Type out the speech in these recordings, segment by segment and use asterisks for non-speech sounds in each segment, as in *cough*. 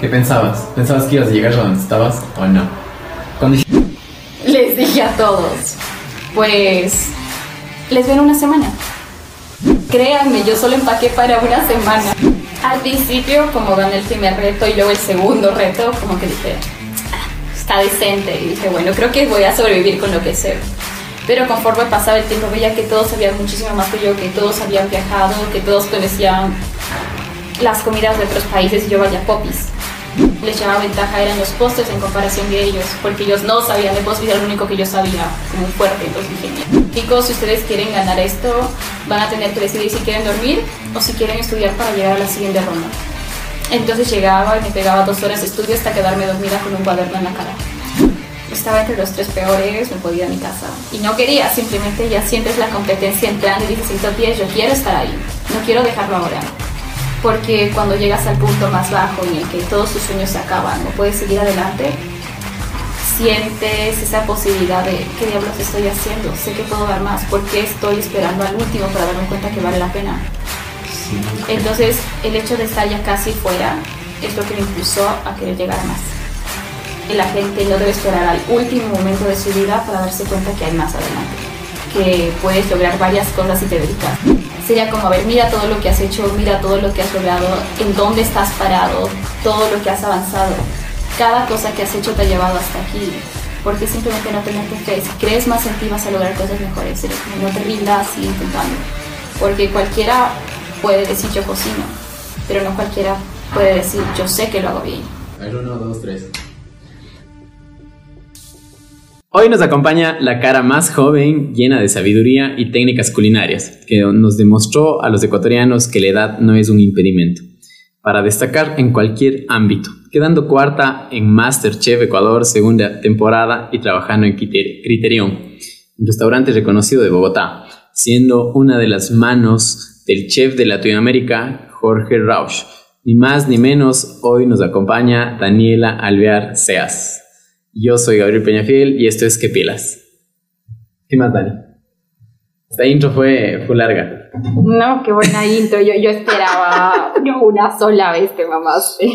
¿Qué pensabas? ¿Pensabas que ibas a llegar a donde estabas o no? Cuando Les dije a todos, pues les veo en una semana. Créanme, yo solo empaqué para una semana. Al principio, como gané el primer reto y luego el segundo reto, como que dije, "Ah, está decente. Y dije, bueno, creo que voy a sobrevivir con lo que sé. Pero conforme pasaba el tiempo, veía que todos sabían muchísimo más que yo, que todos habían viajado, que todos conocían las comidas de otros países y yo vaya popis. Les llevaba ventaja eran los postres en comparación de ellos, porque ellos no sabían de postres, era lo único que yo sabía, como fuerte, entonces dije, chicos, si ustedes quieren ganar esto, van a tener que decidir si quieren dormir o si quieren estudiar para llegar a la siguiente ronda. Entonces llegaba y me pegaba dos horas de estudio hasta quedarme dormida con un cuaderno en la cara. Estaba entre los tres peores, me podía a mi casa. Y no quería, simplemente ya sientes la competencia entrando y dices, pies, yo quiero estar ahí, no quiero dejarlo ahora. Porque cuando llegas al punto más bajo en el que todos tus sueños se acaban, no puedes seguir adelante, sientes esa posibilidad de qué diablos estoy haciendo, sé que puedo dar más, ¿por qué estoy esperando al último para darme cuenta que vale la pena? Entonces, el hecho de estar ya casi fuera es lo que me impulsó a querer llegar a más. Y la gente no debe esperar al último momento de su vida para darse cuenta que hay más adelante, que puedes lograr varias cosas si te dedicas. Sería como, a ver, mira todo lo que has hecho, mira todo lo que has logrado, en dónde estás parado, todo lo que has avanzado. Cada cosa que has hecho te ha llevado hasta aquí. Porque simplemente no tenerte fe. Si crees más en ti vas a lograr cosas mejores. No te rindas y intentando. Porque cualquiera puede decir yo cocino, pero no cualquiera puede decir yo sé que lo hago bien. A ver, uno, dos, tres. Hoy nos acompaña la cara más joven, llena de sabiduría y técnicas culinarias, que nos demostró a los ecuatorianos que la edad no es un impedimento para destacar en cualquier ámbito, quedando cuarta en Masterchef Ecuador segunda temporada y trabajando en Criter- Criterion, un restaurante reconocido de Bogotá, siendo una de las manos del chef de Latinoamérica, Jorge Rausch. Ni más ni menos, hoy nos acompaña Daniela Alvear Seas. Yo soy Gabriel Peñafiel y esto es Que Pilas. ¿Qué más, Dani? Esta intro fue, fue larga. No, qué buena intro. Yo, yo esperaba una sola vez te mamaste.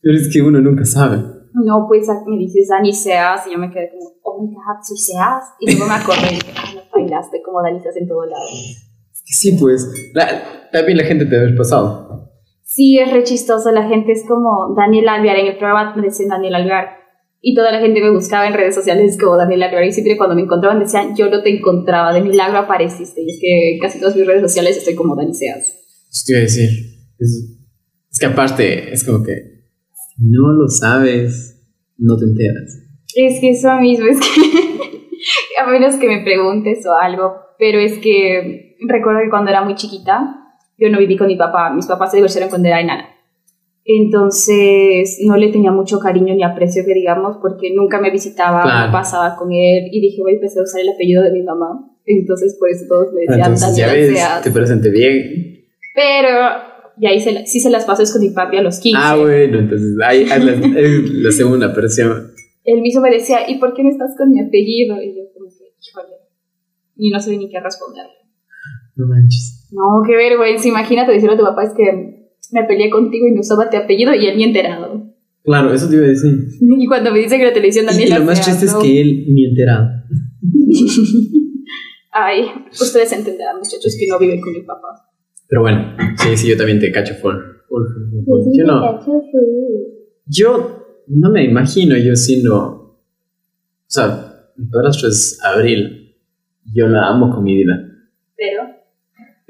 Pero es que uno nunca sabe. No, pues me dices Dani Seas y yo me quedé como, oh my god, soy Seas. Y luego me acordé y dije, ah, no bailaste como Dani Seas en todo lado. Es que sí, pues. La- también la gente te debe haber pasado. Sí, es re chistoso. La gente es como Daniel Alvear. En el programa me decían Daniel Alvear. Y toda la gente me buscaba en redes sociales como Daniel Alvear. Y siempre cuando me encontraban decían, yo no te encontraba. De milagro apareciste. Y es que casi todas mis redes sociales estoy como Dani Seas. Eso te iba a decir. Es, es que aparte, es como que no lo sabes, no te enteras. Es que eso mismo, es que *laughs* a menos que me preguntes o algo, pero es que recuerdo que cuando era muy chiquita, yo no viví con mi papá, mis papás se divorciaron cuando era enana. Entonces no le tenía mucho cariño ni aprecio, que digamos, porque nunca me visitaba, Claro. no pasaba con él y dije, voy a empezar a usar el apellido de mi mamá. Entonces por eso todos me decían Entonces ya ves, te presenté bien. Pero ya hice la- sí se las pasó es con mi papi a los 15. Ah, bueno, entonces ahí la, la segunda versión. él mismo me decía, ¿y por qué no estás con mi apellido? Y yo como que, híjole, y no sé ni qué responder. No manches. No, qué vergüenza, imagínate decirle a tu papá, es que me peleé contigo y no usaba tu apellido y él ni enterado. Claro, eso te iba a decir. Y cuando me dice que la televisión Y Daniela lo más triste es que él ni enterado. *laughs* Ay, ustedes entenderán, muchachos, que no viven con mi papá. Pero bueno, sí, sí, yo también te cacho full. full, full, full, full. Yo no, yo no me imagino yo siendo, o sea, mi padrastro es Abril, yo la amo con mi vida, Pero,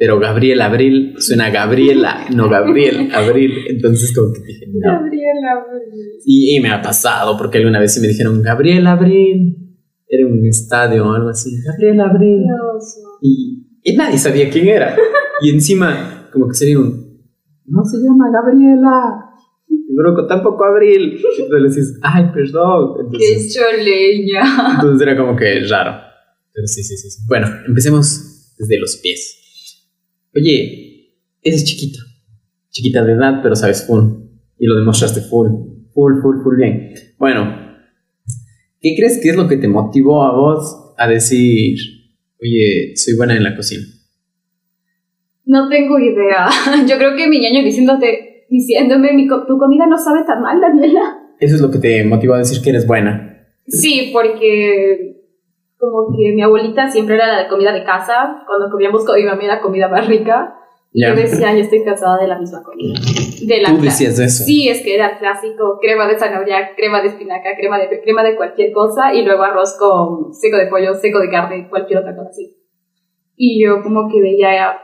pero Gabriel Abril suena a Gabriela, no Gabriel *laughs* Abril, entonces como que dije, no. Gabriela, Y, y me ha pasado, porque alguna vez sí me dijeron, Gabriel Abril, era un estadio o algo así, Gabriel Abril, y, y nadie sabía quién era, y encima como que sería un, no se llama Gabriela. Y Broco, tampoco Abril. Tú le dices, ay, perdón. qué Entonces, choleña. entonces era como que raro. Pero sí, sí, sí. Bueno, empecemos desde los pies. Oye, eres chiquita. Chiquita de edad, pero sabes full. Y lo demostraste full. Full, full, full bien. Bueno, ¿qué crees que es lo que te motivó a vos a decir, oye, soy buena en la cocina? No tengo idea. *laughs* Yo creo que mi ñaño diciéndote, diciéndome, mi co- tu comida no sabe tan mal, Daniela. Eso es lo que te motivó a decir que eres buena. Sí, porque como que mi abuelita siempre era la de comida de casa, cuando comíamos con mi mamá era comida más rica. Y Ya. Yo decía, yo estoy cansada de la misma comida. De la Tú decías eso. Sí, es que era clásico, crema de zanahoria, crema de espinaca, crema de, crema de cualquier cosa y luego arroz con seco de pollo, seco de carne, cualquier otra cosa así. Y yo como que veía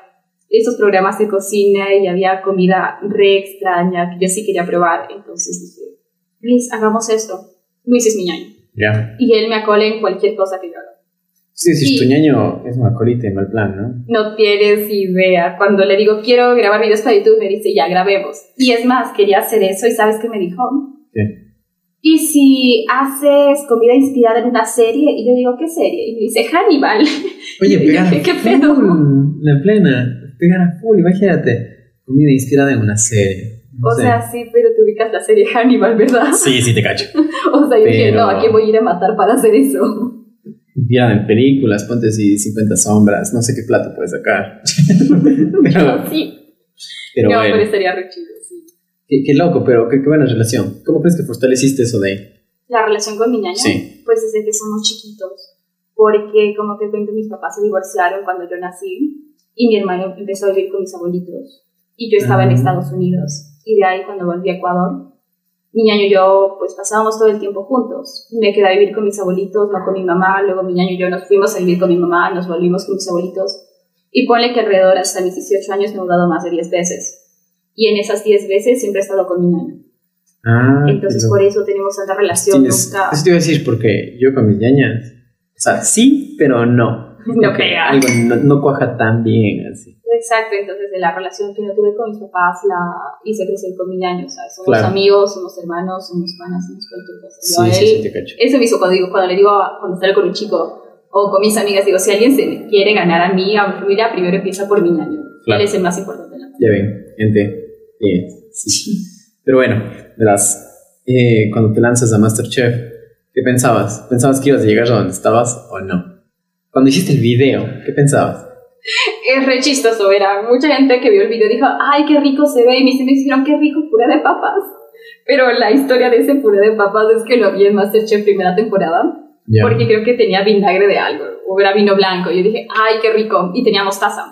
esos programas de cocina y había comida re extraña que yo sí quería probar. Entonces dije, Luis, hagamos esto. Luis es mi ñaño. Ya. Y él me acole en cualquier cosa que yo haga. Sí, si Sí. tu ñaño es un acolite en mal plan, ¿no? No tienes idea. Cuando le digo, quiero grabar videos para YouTube, me dice, ya grabemos. Y es más, quería hacer eso y ¿sabes qué me dijo? Sí. ¿Y si haces comida inspirada en una serie? Y yo digo, ¿qué serie? Y me dice, Hannibal. *laughs* Oye, Y pegar ¿qué pedo? la plena, pegar a full, imagínate. Comida inspirada en una serie. O sé. sea, sí, pero te ubicas la serie Hannibal, ¿verdad? Sí, sí te cacho. *laughs* O sea, yo dije, Pero- no, ¿a qué voy a ir a matar para hacer eso? *laughs* Inspirada en películas, ponte si 50 sombras, no sé qué plato puedes sacar. *laughs* pero, sí. pero no, bueno, pero estaría re chido, sí. qué, qué loco, pero qué, qué buena relación. ¿Cómo crees que fortaleciste eso de La relación con mi ñaño, Sí. pues desde que somos chiquitos. Porque, como te cuento, mis papás se divorciaron cuando yo nací y mi hermano empezó a vivir con mis abuelitos. Y yo estaba en Ah. Estados Unidos. Y de ahí, cuando volví a Ecuador, mi ñaño y yo, pues pasábamos todo el tiempo juntos. Me quedé a vivir con mis abuelitos, no con mi mamá. Luego mi ñaño y yo nos fuimos a vivir con mi mamá, nos volvimos con mis abuelitos. Y ponle que alrededor hasta mis 18 años me he mudado más de 10 veces. Y en esas 10 veces siempre he estado con mi ñaño. Ah, Entonces, pero por eso tenemos tanta relación. tienes- Nunca... Eso te iba a decir, porque yo con mis ñañas, o sea, sí, pero no. *laughs* No Como que pega. Algo no, no cuaja tan bien así. Exacto, entonces de la relación que yo tuve con mis papás la hice crecer con mi ñaño, ¿sabes? Somos Claro. amigos, somos hermanos, somos panas, somos cualquier cosa. Sí, sí, sí, eso me hizo cuando, digo, cuando le digo, cuando salgo con un chico o con mis amigas, digo, si alguien se quiere ganar a mí, a mi familia, primero empieza por mi ñaño. Claro. Él es el más importante la Ya ven, gente. Bien, sí. Pero bueno, verás, eh, cuando te lanzas a Masterchef, ¿qué pensabas? ¿Pensabas que ibas a llegar a donde estabas o no? Cuando hiciste el video, ¿qué pensabas? Es re chistoso, verá. Mucha gente que vio el video dijo, ay, qué rico se ve, y me dijeron, qué rico puré de papas. Pero la historia de ese puré de papas es que lo vi en Masterchef primera temporada. Porque creo que tenía vinagre de algo, o era vino blanco. Y yo dije, ay, qué rico, y tenía mostaza.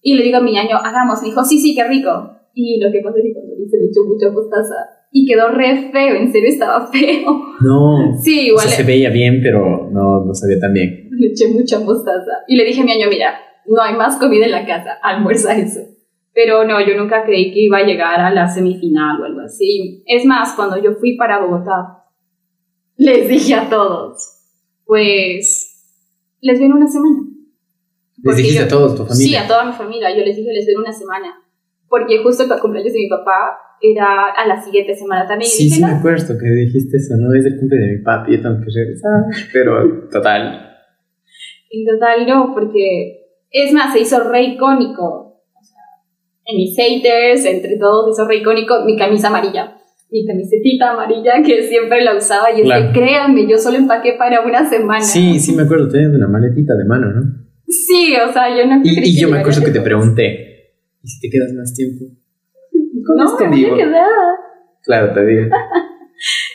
Y le digo a mi ñaño, hagamos, me dijo, sí, sí, qué rico. Y lo que pasó es que cuando hice le echó mucha mostaza, y quedó re feo, en serio estaba *laughs* feo. No. Sí, O igual se veía bien, pero no, no sabía tan bien. le eché mucha mostaza. Y le dije a mi ñaño, mira, no hay más comida en la casa, *laughs* almuerza eso. Pero no, yo nunca creí que iba a llegar a la semifinal o algo así. Es más, cuando yo fui para Bogotá, les dije a todos, pues, les veo una semana. ¿Les dijiste yo- a todos, tu Sí, familia? a toda mi familia. Yo les dije, les veo una semana. Porque justo el cumpleaños de mi papá era a la siguiente semana también. Sí, dije, sí me acuerdo que dijiste eso, ¿no? Es el cumple de mi papi, yo tengo que regresar. *laughs* Pero, total. En total no, porque es más, se hizo re icónico. O sea, en mis haters, entre todos, se hizo re icónico mi camisa amarilla. Mi camisetita amarilla que siempre la usaba. Y es Claro. que créanme, yo solo empaqué para una semana. Sí, sí me acuerdo, tenías una maletita de mano, ¿no? Sí, o sea, yo no Y, y yo me acuerdo que te pregunté, ¿y si te quedas más tiempo? ¿Cómo No, que me voy digo? a quedar. Claro, te digo. *laughs*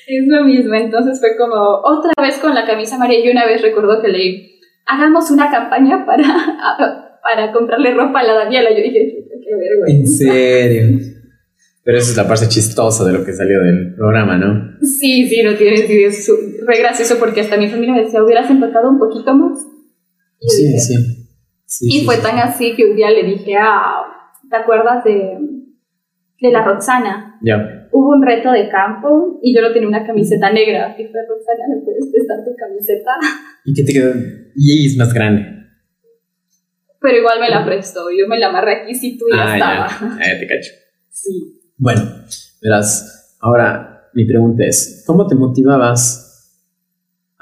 Es lo mismo, entonces fue como otra vez con la camisa amarilla y una vez recuerdo que leí, hagamos una campaña para, *laughs* para comprarle ropa a la Daniela. Yo dije, "Chuta, qué En vergüenza. serio. Pero esa es la parte chistosa de lo que salió del programa, ¿no? Sí, sí, no tienes idea, es re gracioso porque hasta mi familia me decía, hubieras empacado un poquito más. Y, Sí, dije- sí. Sí, y sí, fue sí. tan así que un día le dije, ah, ¿te acuerdas de, de la Roxana? Ya. Hubo un reto de campo y yo no tenía una camiseta negra. Y fue, Roxana, ¿me puedes prestar tu camiseta? ¿Y qué te quedó? Y es más grande. Pero igual me la prestó, yo me la amarré aquí si tú ya ah, estaba. ya. Ah, te cacho. Sí. Bueno, verás, ahora mi pregunta es, ¿cómo te motivabas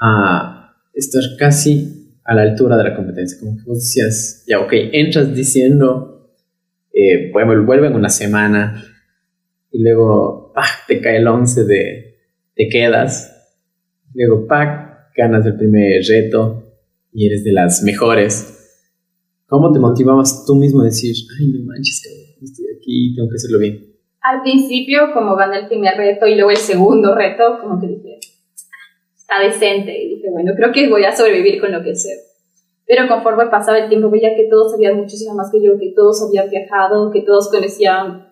a estar casi a la altura de la competencia? Como que vos decías, ya, ok, entras diciendo, eh, bueno, vuelve en una semana y luego, ¡pah!, te cae el 11 de, te quedas, luego, ¡pah!, ganas el primer reto y eres de las mejores. ¿Cómo te motivabas tú mismo a decir, ay, no manches, estoy aquí, tengo que hacerlo bien? Al principio, como gané el primer reto y luego el segundo reto, como que dije, está decente. Y dije, bueno, creo que voy a sobrevivir con lo que sé. Pero conforme pasaba el tiempo, veía que todos sabían muchísimo más que yo, que todos habían viajado, que todos conocían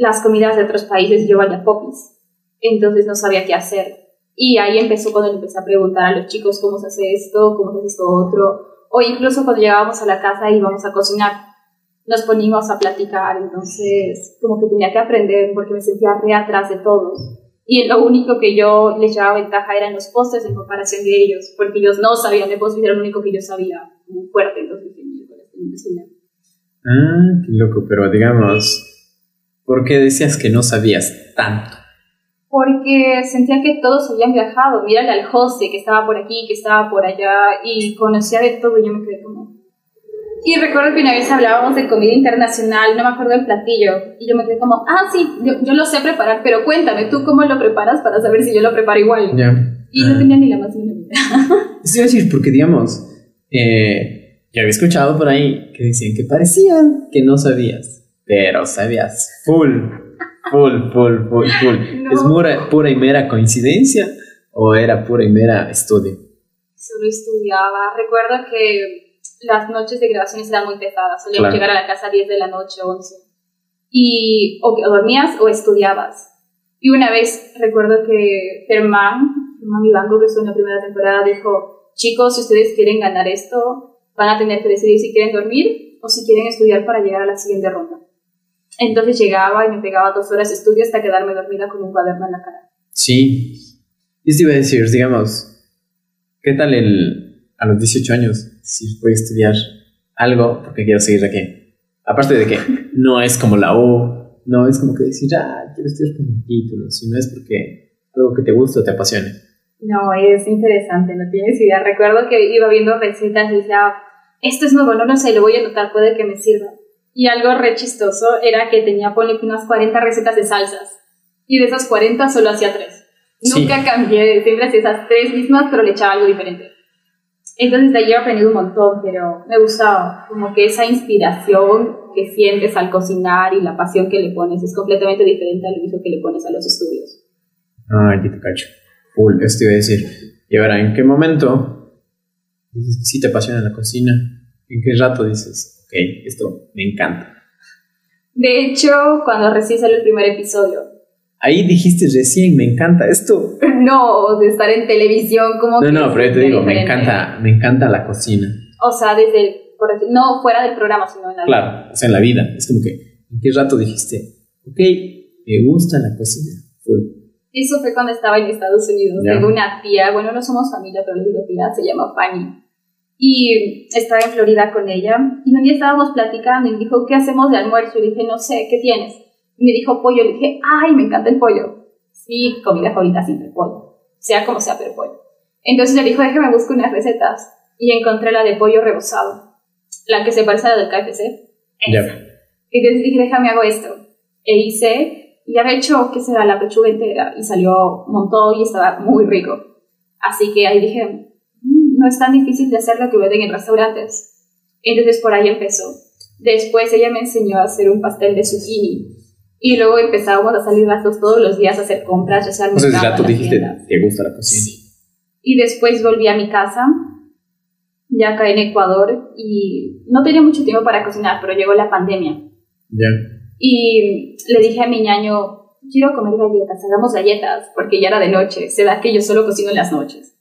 las comidas de otros países yo valía popis. Entonces no sabía qué hacer. Y ahí empezó cuando empecé a preguntar a los chicos cómo se hace esto, cómo se hace esto otro. O incluso cuando llegábamos a la casa y íbamos a cocinar, nos poníamos a platicar. Entonces, como que tenía que aprender porque me sentía re atrás de todos. Y lo único que yo les llevaba ventaja eran los postres en comparación de ellos, porque ellos no sabían de postres, era lo único que yo sabía, muy fuerte. Entonces, Ah, qué loco, pero digamos, ¿por qué decías que no sabías tanto? porque sentía que todos habían viajado. Mírale al José que estaba por aquí, que estaba por allá y conocía de todo y yo me quedé como... Y recuerdo que una vez hablábamos de comida internacional, no me acuerdo del platillo, y yo me quedé como, ah, sí, yo, yo lo sé preparar, pero cuéntame, ¿tú cómo lo preparas para saber si yo lo preparo igual? Ya. Y no tenía ni la más mínima idea. *laughs* A decir, porque digamos, eh, yo había escuchado por ahí que decían que parecían que no sabías, pero sabías full, full, full, full, full. *laughs* No. ¿Es pura, pura y mera coincidencia o era pura y mera estudio? Solo estudiaba. Recuerdo que las noches de grabaciones eran muy pesadas. Solíamos Claro. llegar a la casa a 10 de la noche, 11. Y o, dormías o estudiabas. Y una vez recuerdo que Germán, Germán Ivango, que estuvo en la primera temporada, dijo, chicos, si ustedes quieren ganar esto, van a tener que decidir si quieren dormir o si quieren estudiar para llegar a la siguiente ronda. Entonces llegaba y me pegaba dos horas de estudio hasta quedarme dormida con un cuaderno en la cara. Sí. Y te iba a decir, digamos, ¿qué tal el, a los 18 años si voy a estudiar algo porque quiero seguir aquí? Aparte de que *laughs* no es como la U, no es como que decir, ah, quiero estudiar por un título, sino es porque algo que te gusta o te apasione. No, es interesante, no tienes idea. Recuerdo que iba viendo recetas y decía, esto es nuevo, no lo sé, lo voy a anotar, puede que me sirva. Y algo re chistoso era que tenía, ponle unas 40 recetas de salsas. Y de esas 40 solo hacía tres. Sí. Nunca cambié, siempre hacía esas tres mismas, pero le echaba algo diferente. Entonces de ahí he aprendido un montón, pero me gustaba. Como que esa inspiración que sientes al cocinar y la pasión que le pones es completamente diferente al uso que le pones a los estudios. Ah, ya te cacho. Full, esto iba a decir. Y ahora, ¿en qué momento dices que sí te apasiona la cocina? ¿En qué rato dices, ok, esto me encanta? De hecho, cuando recién salió el primer episodio, Ahí dijiste recién, me encanta esto. *laughs* no de estar en televisión como No, que no, pero yo te digo, me diferente. encanta, me encanta la cocina. O sea, desde, no fuera del programa, sino en la Claro, o sea, en la vida. Es como que, ¿en qué rato dijiste, ok, me gusta la cocina? Full. Eso fue cuando estaba en Estados Unidos. Ya. Tengo una tía, bueno, no somos familia, pero le digo tía, se llama Fanny. Y estaba en Florida con ella. Y un día estábamos platicando y me dijo, ¿qué hacemos de almuerzo? Y dije, no sé, ¿qué tienes? Y me dijo pollo. Le dije, ¡ay, me encanta el pollo! Sí, comida favorita siempre pollo. Sea como sea, pero pollo. Entonces le dijo, déjame buscar unas recetas. Y encontré la de pollo rebozado. La que se parece a la del KFC. Esa. Entonces dije, déjame hago esto. E hice, y había hecho, ¿qué será? La pechuga entera. Y salió un montón y estaba muy rico. Así que ahí dije, "Mm, no es tan difícil de hacer lo que venden en restaurantes. Entonces por ahí empezó. Después ella me enseñó a hacer un pastel de zucchini. Y luego empezábamos a salir las dos todos los días a hacer compras, ya sea Entonces, mercado, rato a las dijiste, te gusta la cocina. Sí. Y después volví a mi casa, ya acá en Ecuador, y no tenía mucho tiempo para cocinar, pero llegó la pandemia. Ya. Y le dije a mi ñaño, quiero comer galletas, hagamos galletas, porque ya era de noche, se da que yo solo cocino en las noches.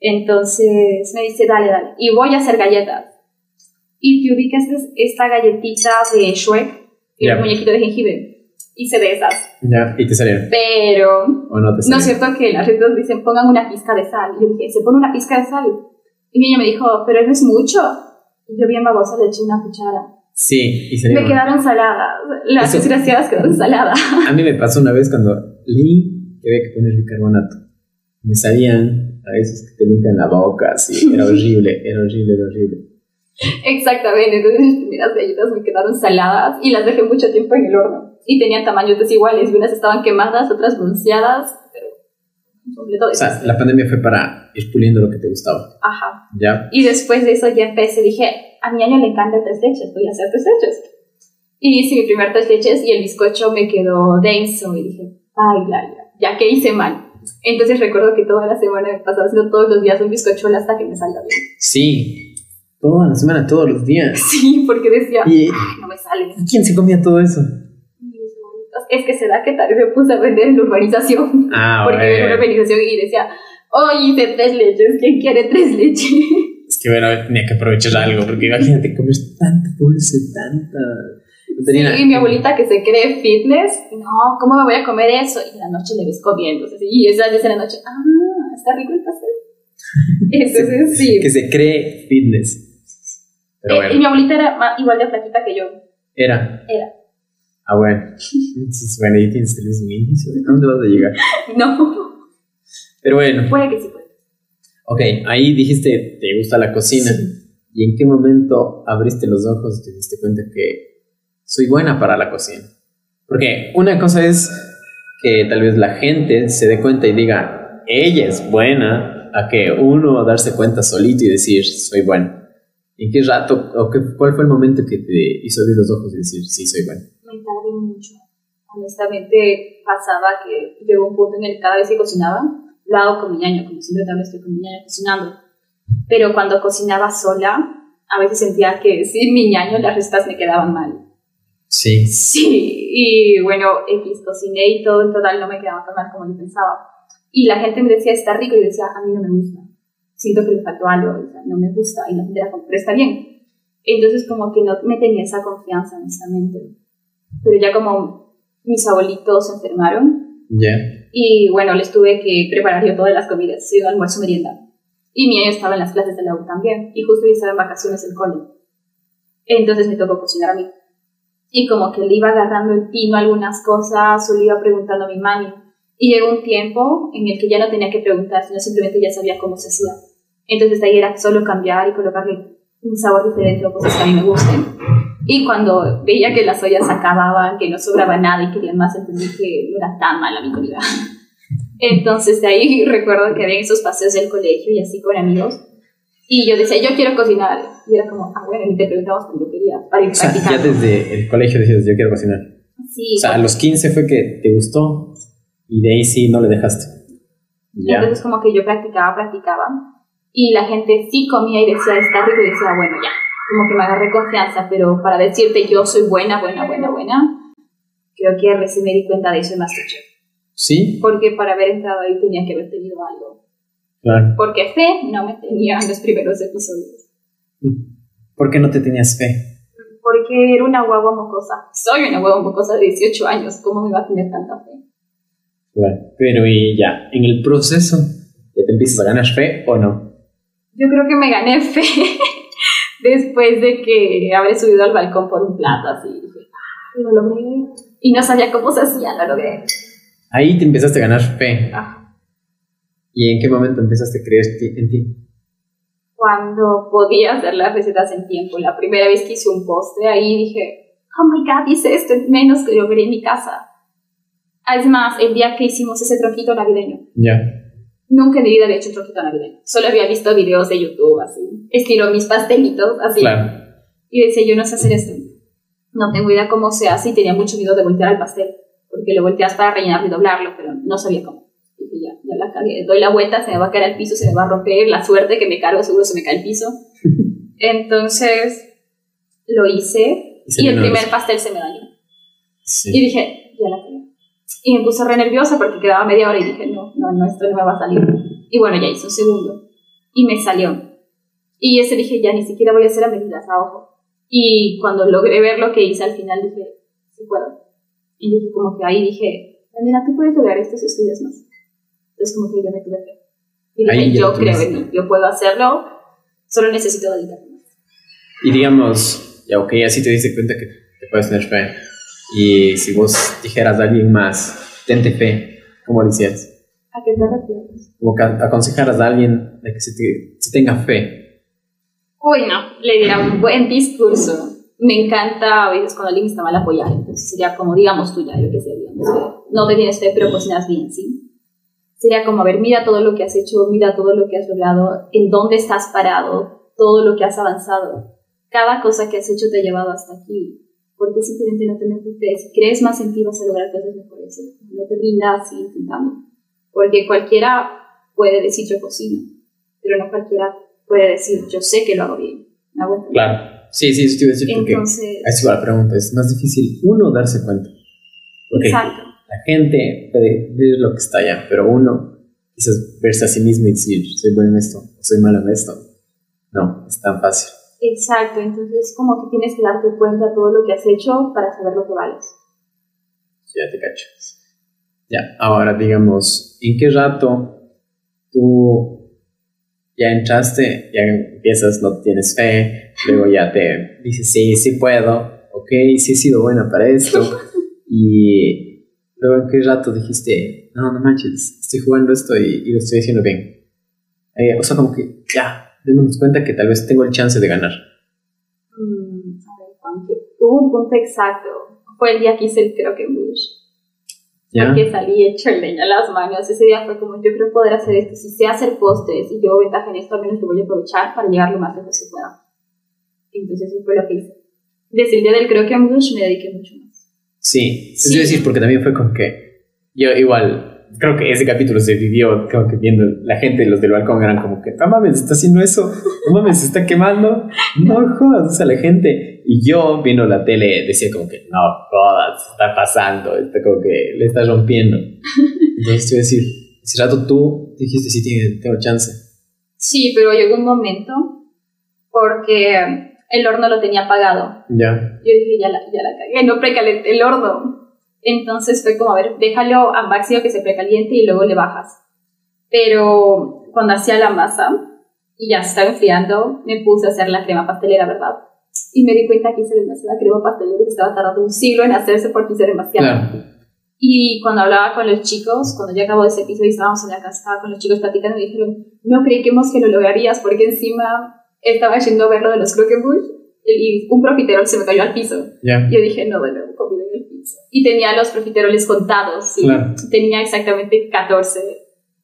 Entonces me dice, dale, dale, y voy a hacer galletas. Y te ubicas es- esta galletita de Shrek, el Ya. muñequito de jengibre. Hice de esas, Ya, y te salieron. pero ¿O no te no es cierto que las recetas dicen pongan una pizca de sal. Y yo dije, ¿se pone una pizca de sal? Y mi niño me dijo, pero no es mucho. Y yo bien babosa le eché una cuchara. Sí, y Me salieron. quedaron saladas. Las Eso- desgraciadas quedaron saladas. A mí me pasó una vez cuando leí que había que poner bicarbonato. Me salían a veces que te limpian la boca, así. Era *laughs* horrible, era horrible, era horrible. Exactamente. Entonces mis primeras galletas me quedaron saladas y las dejé mucho tiempo en el horno. Y tenían tamaños desiguales. Y unas estaban quemadas, otras bronceadas. Pero completo O sea, la pandemia fue para ir puliendo lo que te gustaba. Ajá. ¿Ya? Y después de eso ya empecé, dije, a mi año le encanta tres leches, voy a hacer tres leches. Y hice mi primer tres leches y el bizcocho me quedó denso y dije, ay, la, ya que hice mal. Entonces recuerdo que toda la semana me pasaba haciendo todos los días un bizcocho hasta que me salga bien. Sí, toda la semana, todos los días. *laughs* Sí, porque decía, ¿Y no me sale. quién se comía todo eso? Es que se da que tal vez me puse a vender en la urbanización. *laughs* Ah, porque bueno. en una urbanización y decía, hoy hice tres leches, ¿quién quiere tres leches? Es que bueno, tenía que aprovechar algo, porque imagínate comer tanta dulce, tanta. Nada. Y mi abuelita que se cree fitness, no, ¿cómo me voy a comer eso? Y en la noche le ves comiendo. Y esa vez en la noche, ah, está rico el pastel. *laughs* Entonces, sí. Que se cree fitness. Pero Eh, bueno, Y mi abuelita era igual de flaquita que yo. era. Era. Ah, bueno. Entonces, bueno, ahí tienes tal vez un inicio. ¿A dónde vas a llegar? *laughs* No, Pero bueno, puede que sí, puede. ok, ahí dijiste, te gusta la cocina. ¿Y en qué momento abriste los ojos y te diste cuenta que soy buena para la cocina? Porque una cosa es que tal vez la gente se dé cuenta y diga, ella es buena, a que uno darse cuenta solito y decir, soy buena. ¿En qué rato, o qué, cuál fue el momento que te hizo abrir los ojos y decir, sí, soy buena? Me tardé mucho. Honestamente, pasaba que llegó un punto en el que cada vez que cocinaba, lo hago con mi ñaño, como siempre también estoy con mi ñaño cocinando. Pero cuando cocinaba sola, a veces sentía que sin mi ñaño las recetas me quedaban mal. Sí. Sí, y bueno, X cociné y todo en total no me quedaba tan mal como yo pensaba. Y la gente me decía, está rico, y yo decía, a mí no me gusta. Siento que le faltó algo, o sea, no me gusta, y la gente era como, pero está bien. Entonces como que no me tenía esa confianza, honestamente. Pero ya como mis abuelitos se enfermaron, Ya. y bueno, les tuve que preparar yo todas las comidas, sí, almuerzo, merienda. Y mi año estaba en las clases de la U también, y justo yo estaba en vacaciones del cole. Entonces me tocó cocinar a mí. Y como que le iba agarrando el tino a algunas cosas, o le iba preguntando a mi mami. Y llegó un tiempo en el que ya no tenía que preguntar, sino simplemente ya sabía cómo se hacía. Entonces de ahí era solo cambiar y colocarle un sabor diferente o cosas que a mí me gusten. Y cuando veía que las ollas acababan, que no sobraba nada y querían más, entendí que no era tan mala mi comida. *laughs* Entonces de ahí recuerdo que había esos paseos del colegio y así con amigos. Y yo decía, yo quiero cocinar. Y era como, ah, bueno, y te preguntamos cuando yo quería, para ir O sea, ya desde el colegio decías, yo quiero cocinar. Sí, O sea, a los 15 fue que te gustó y de ahí sí no le dejaste. Ya. entonces como que yo practicaba, practicaba. Y la gente sí comía y decía, está rico, y decía, bueno, ya. Como que me agarré confianza, pero para decirte yo soy buena, buena, buena, buena, creo que recién me di cuenta de eso en Masterchef. ¿Sí? Porque para haber entrado ahí tenía que haber tenido algo. Claro. Porque fe no me tenía en los primeros episodios. ¿Por qué no te tenías fe? Porque era una guagua mocosa. Soy una guagua mocosa de 18 años. ¿Cómo me iba a tener tanta fe? Claro. Pero y ya, en el proceso, ¿ya te empiezas a ganar fe o no? Yo creo que me gané fe *laughs* después de que habré subido al balcón por un plato así. y Dije, "Ah, lo logré. Y no sabía cómo se hacía, lo logré. Ahí te empezaste a ganar fe. Ah, ¿Y en qué momento empezaste a creer en ti? Cuando podía hacer las recetas en tiempo. La primera vez que hice un postre, ahí dije, oh my god, hice esto en menos que logré en mi casa. Es más, el día que hicimos ese tronquito navideño, Ya. Nunca en mi vida había hecho tronquito navideño. Solo había visto videos de YouTube, así. Estilo mis pastelitos, así. Claro. Y decía, yo no sé hacer esto. No tengo idea cómo se hace y tenía mucho miedo de voltear el pastel. Porque lo volteas para rellenarlo y doblarlo, pero no sabía cómo. Dije, ya, ya la cagué. Doy la vuelta, se me va a caer al piso, se me va a romper. La suerte que me cargo, seguro se me cae al piso. *laughs* Entonces, lo hice. Y Y el primer eso. pastel se me dañó. Sí. Y dije, ya la cagué. Y me puse re nerviosa porque quedaba media hora y dije, no, no, no, esto no me va a salir. Y bueno, ya hice un segundo. Y me salió. Y ese dije, ya ni siquiera voy a hacer a medidas a ojo. Y cuando logré ver lo que hice al final dije, sí puedo. Y dije, como que ahí dije, mira, tú puedes lograr esto si estudias más. Entonces como que yo me tuve fe. Y dije, Ahí yo creo en mí, yo puedo hacerlo, solo necesito dedicarme. Y digamos, ya ok, así te diste cuenta que te puedes tener fe. Y si vos dijeras a alguien más, tente fe, ¿cómo lo hicieras? ¿A qué te refieres? Como que aconsejaras a alguien de que se, te- se tenga fe. Uy, no, le diera un buen discurso. Me encanta a veces cuando alguien está mal apoyar, entonces sería como, digamos tú ya, yo qué sé, digamos no te tienes fe, pero cocinas bien, ¿sí? Sería como, a ver, mira todo lo que has hecho, mira todo lo que has logrado, en dónde estás parado, todo lo que has avanzado. Cada cosa que has hecho te ha llevado hasta aquí. porque simplemente no te metes, si crees más en ti vas a lograr cosas mejores, no te rindas y intentando, porque cualquiera puede decir yo cocino, pero no cualquiera puede decir yo sé que lo hago bien. ¿Me hago? Claro. Sí, sí, eso te iba a decir porque Entonces, ahí se va la pregunta. Es más difícil uno darse cuenta. Porque exacto. La gente puede ver lo que está allá, pero uno quizás verse a sí mismo y decir, soy bueno en esto, o soy malo en esto. No, es tan fácil. Exacto, entonces como que tienes que darte cuenta de todo lo que has hecho para saber lo que vales. Ya te cacho. Ya, ahora digamos, ¿en qué rato tú ya entraste, ya empiezas, no tienes fe, luego ya te dices, sí, sí puedo, ok, sí he sido buena para esto, *laughs* y luego en qué rato dijiste, no, no manches, estoy jugando esto y, y lo estoy haciendo bien. Eh, o sea, como que ya, démonos cuenta que tal vez tengo el chance de ganar. Mm, a ver, Juanqui, hubo un punto exacto. Fue el día que hice el creo que Bush. ¿Ya? Porque salí hecho leña a las manos. Ese día fue como, yo creo poder hacer esto. Si sé hacer postres y llevo ventaja en esto, al menos lo voy a aprovechar para llegar lo más lejos que pueda. Entonces eso fue lo que hice. Desde el día del creo que Bush me dediqué mucho más. Sí, Sí. es decir, porque también fue como que yo igual, creo que ese capítulo se vivió como que viendo la gente, los del balcón eran como que, no mames, está haciendo eso, no mames, se está quemando, no jodas, sea, la gente, y yo viendo la tele decía como que, no jodas, está pasando, está como que le está rompiendo. Entonces a decir, ese rato tú dijiste, sí, tengo chance. Sí, pero llegó un momento porque el horno lo tenía apagado. Ya, Yo dije, ya la, ya la cagué, no precalenté el horno. Entonces fue como, a ver, déjalo a máximo que se precaliente y luego le bajas. Pero cuando hacía la masa y ya estaba enfriando, me puse a hacer la crema pastelera, ¿verdad? Y me di cuenta que hice demasiada crema pastelera y estaba tardando un siglo en hacerse porque hice demasiado. claro, Y cuando hablaba con los chicos, cuando ya acabó ese episodio y estábamos en la casa, estaba con los chicos platicando, me dijeron, no creíamos que lo lograrías porque encima estaba yendo a ver lo de los croquembouche y un profiterol se me cayó al piso. ya, Yo dije, no, de nuevo comida en el piso. Y tenía los profiteroles contados, ¿sí? Claro. tenía exactamente 14.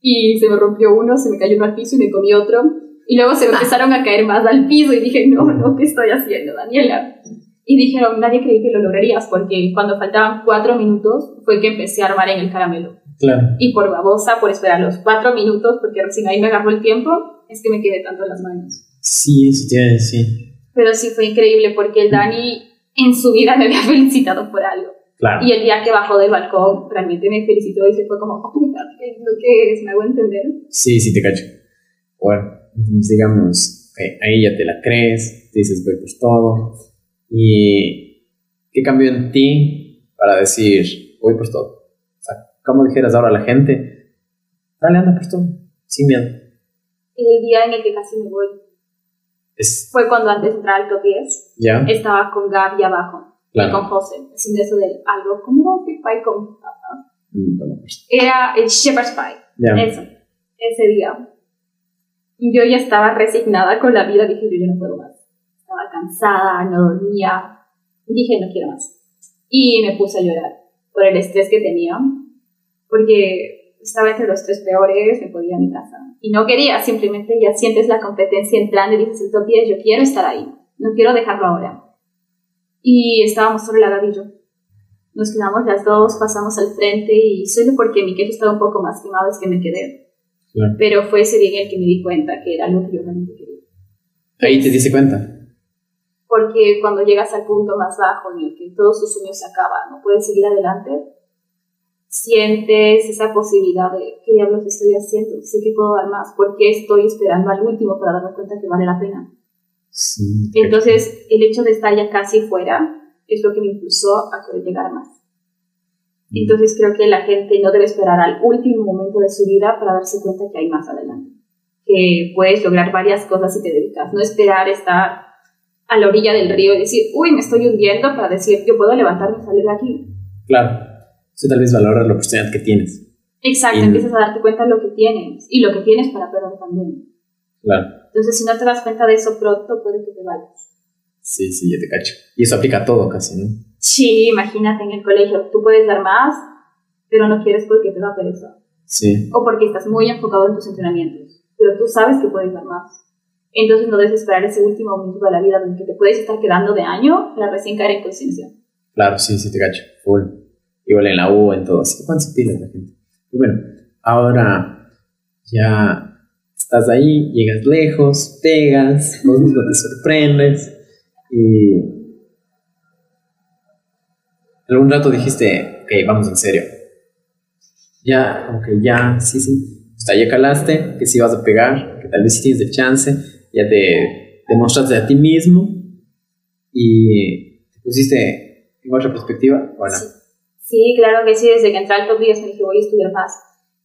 Y se me rompió uno, se me cayó uno al piso y me comí otro. Y luego se me empezaron a caer más al piso y dije, no, no, ¿qué estoy haciendo, Daniela? Y dijeron, nadie creí que lo lograrías porque cuando faltaban cuatro minutos fue que empecé a armar en el caramelo. claro. Y por babosa, por esperar los cuatro minutos, porque recién ahí me agarró el tiempo, es que me quedé tanto en las manos. Sí, eso te iba a decir. Pero sí fue increíble porque el Dani en su vida me había *laughs* felicitado por algo. Claro. Y el día que bajó del balcón, realmente me felicitó y se fue como, oh ¿qué es lo que es? ¿Me hago entender? Sí, sí, te cacho. Bueno, digamos, ok, ahí ya te la crees, te dices, voy por todo. ¿Y qué cambió en ti para decir, voy por todo? O sea, ¿cómo dijeras ahora a la gente? Dale, anda por todo, sin miedo. El día en el que casi me voy Es, fue cuando antes de entrar al top 10 ¿Ya? estaba con Gaby abajo y Claro. con José, haciendo eso del algo, ¿cómo era Big Pie con? Mm. Era el Shepherd's Pie. Eso, ese día. Yo ya estaba resignada con la vida, dije yo ya no puedo más. Estaba cansada, no dormía, dije no quiero más. Y me puse a llorar por el estrés que tenía, porque estaba entre los tres peores, me podía a mi casa. Y no quería, simplemente ya sientes la competencia entrando y dices el top 10, yo quiero estar ahí, no quiero dejarlo ahora. Y estábamos solo la yo. Nos quedamos las dos, pasamos al frente y solo porque mi queso estaba un poco más quemado es que me quedé. Claro. Pero fue ese día en el que me di cuenta que era lo que yo realmente quería. Ahí te diste cuenta. Porque cuando llegas al punto más bajo en el que todos tus sueños se acaban, no puedes seguir adelante, sientes esa posibilidad de qué diablos estoy haciendo, sé que puedo dar más, ¿por qué estoy esperando al último para darme cuenta que vale la pena? Sí. Entonces, el hecho de estar ya casi fuera es lo que me impulsó a querer llegar más. Entonces, creo que la gente no debe esperar al último momento de su vida para darse cuenta que hay más adelante. Que puedes lograr varias cosas si te dedicas. No esperar estar a la orilla del río y decir, uy, me estoy hundiendo, para decir, yo puedo levantarme y salir de aquí. Claro. Eso tal vez valora la oportunidad que tienes. Exacto, Y- empiezas a darte cuenta de lo que tienes y lo que tienes para perder también. Claro. Entonces, si no te das cuenta de eso pronto, puede que te vayas. Sí, sí, ya te cacho. Y eso aplica a todo casi, ¿no? Sí, imagínate en el colegio, tú puedes dar más, pero no quieres porque te da pereza. Sí. O porque estás muy enfocado en tus entrenamientos, pero tú sabes que puedes dar más. Entonces no debes esperar ese último momento de la vida en que te puedes estar quedando de año para recién caer en conciencia. Claro, sí, sí te cacho. Full. Igual en la U, en todo. Así que cuánto se la gente. Y bueno, ahora ya estás ahí, llegas lejos, pegas, vos mismo te sorprendes y algún rato dijiste, ok, vamos en serio. Ya, como que ya, sí, sí. O sea, ya calaste que sí vas a pegar, que tal vez sí tienes el chance, ya te demostraste a ti mismo y te pusiste en otra perspectiva, bueno. Sí, claro que sí, desde que entré al top 10 me dije, voy a estudiar más.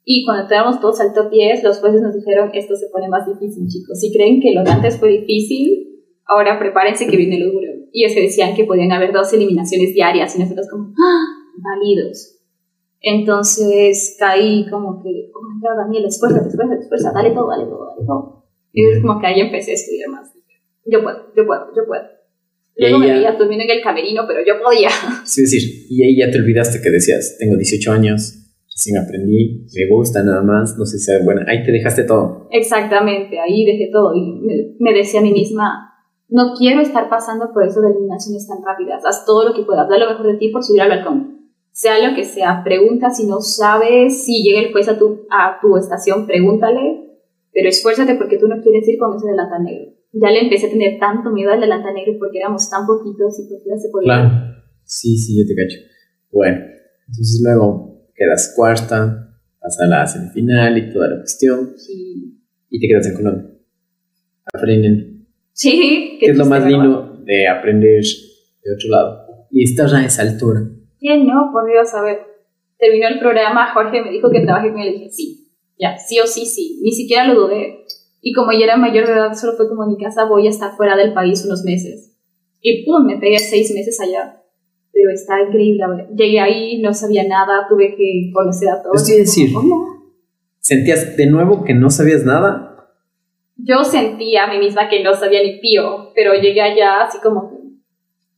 Y cuando entramos todos al top 10, los jueces nos dijeron, esto se pone más difícil, chicos. Si creen que lo de antes fue difícil, ahora prepárense que viene lo duro. Y que decían que podían haber dos eliminaciones diarias y nosotros como, ¡ah! Válidos. Entonces caí como que, oh my god, Daniel, esfuerza, esfuerza, esfuerza, dale todo, dale todo, dale todo. Y es como que ahí empecé a estudiar más. Yo puedo, yo puedo, yo puedo. Luego me veía durmiendo en el camerino, pero yo podía. *laughs* Sí, decir, y ahí ya te olvidaste que decías, tengo 18 años, recién aprendí, me gusta nada más, no sé si es buena. Ahí te dejaste todo. Exactamente, ahí dejé todo. Y me, me decía a mí misma, no quiero estar pasando por eso de eliminaciones tan rápidas. Haz todo lo que puedas, da lo mejor de ti por subir al balcón. Sea lo que sea, pregunta si no sabes, si llega el juez a tu, a tu estación, pregúntale, pero esfuérzate porque tú no quieres ir con ese delantal negro. Ya le empecé a tener tanto miedo al delantal negro porque éramos tan poquitos y pues ya se podía. Claro, sí, sí, yo te cacho. Bueno, entonces luego quedas cuarta, pasa la semifinal y toda la cuestión. Sí. Y te quedas en Colombia. Aprenden. Sí. ¿Qué es lo más lindo de aprender de otro lado? Y estás a esa altura. ¿Quién no? Por Dios, a ver. Terminó el programa, Jorge me dijo que trabajé con él y dije, sí, ya, sí o sí, sí. Ni siquiera lo dudé. Y como ya era mayor de edad, solo fue como mi casa, voy a estar fuera del país unos meses. Y pum, me pegué seis meses allá. Pero está increíble. Llegué ahí, no sabía nada, tuve que conocer a todos. Es decir, ¿cómo? ¿Sentías de nuevo que no sabías nada? Yo sentía a mí misma que no sabía ni pío, pero llegué allá así como,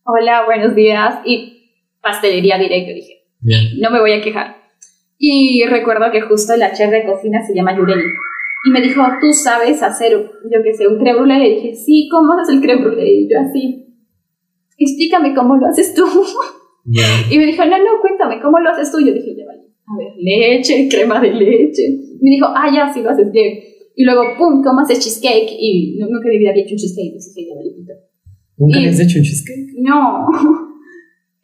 hola, buenos días, y pastelería directo, dije, Bien. no me voy a quejar. Y recuerdo que justo la chef de cocina se llama Yureli. Y me dijo, ¿tú sabes hacer, yo qué sé, un creme brulee? Le dije, sí, ¿cómo haces el creme brulee? Y yo así, explícame cómo lo haces tú. Yeah. *laughs* Y me dijo, no, no, cuéntame, ¿cómo lo haces tú? Yo dije, ya vale, a ver, leche, *laughs* crema de leche. Me dijo, ah, ya, sí lo haces bien. Y luego, pum, ¿cómo hacer cheesecake? Y no, nunca vida había hecho un cheesecake, entonces dije, ya vale. ¿Nunca Y- habías hecho un cheesecake? No. *laughs*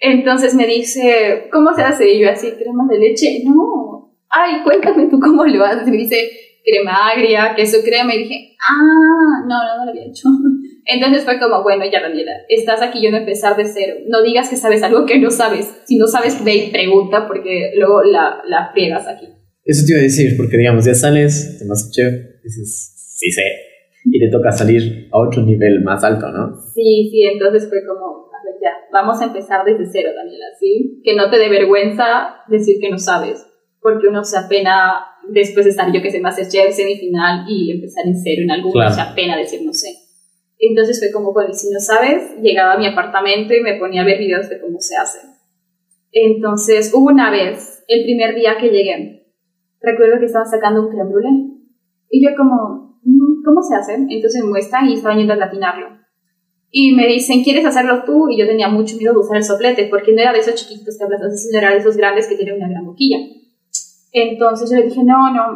Entonces me dice, ¿cómo se hace? Y yo así, crema de leche. No. Ay, cuéntame tú cómo lo haces. Y me dice, crema agria, queso crema. Y dije, ah, no, no, no lo había hecho. *laughs* Entonces fue como, bueno, ya Daniela, estás aquí yo no empezar de cero. No digas que sabes algo que no sabes. Si no sabes, ve y pregunta porque luego la, la friegas aquí. Eso te iba a decir, porque digamos, ya sales de Masterchef, dices, sí sé, y te toca salir a otro nivel más alto, ¿no? Sí, sí, entonces fue como, a ver, ya, vamos a empezar desde cero, Daniela, ¿sí? Que no te dé vergüenza decir que no sabes, porque uno se apena después de estar, yo que sé, Masterchef, semifinal, y empezar en cero en algo, Claro. se apena decir no sé. Entonces fue como, bueno, y si no sabes, llegaba a mi apartamento y me ponía a ver videos de cómo se hace. Entonces, hubo una vez, el primer día que llegué, recuerdo que estaban sacando un creme brulee, y yo como, "Mm, ¿cómo se hace? Entonces me muestran y estaban yendo a latinarlo. Y me dicen, ¿quieres hacerlo tú? Y yo tenía mucho miedo de usar el soplete, porque no era de esos chiquitos que hablas, sino era de esos grandes que tienen una gran boquilla. Entonces yo le dije, no, no,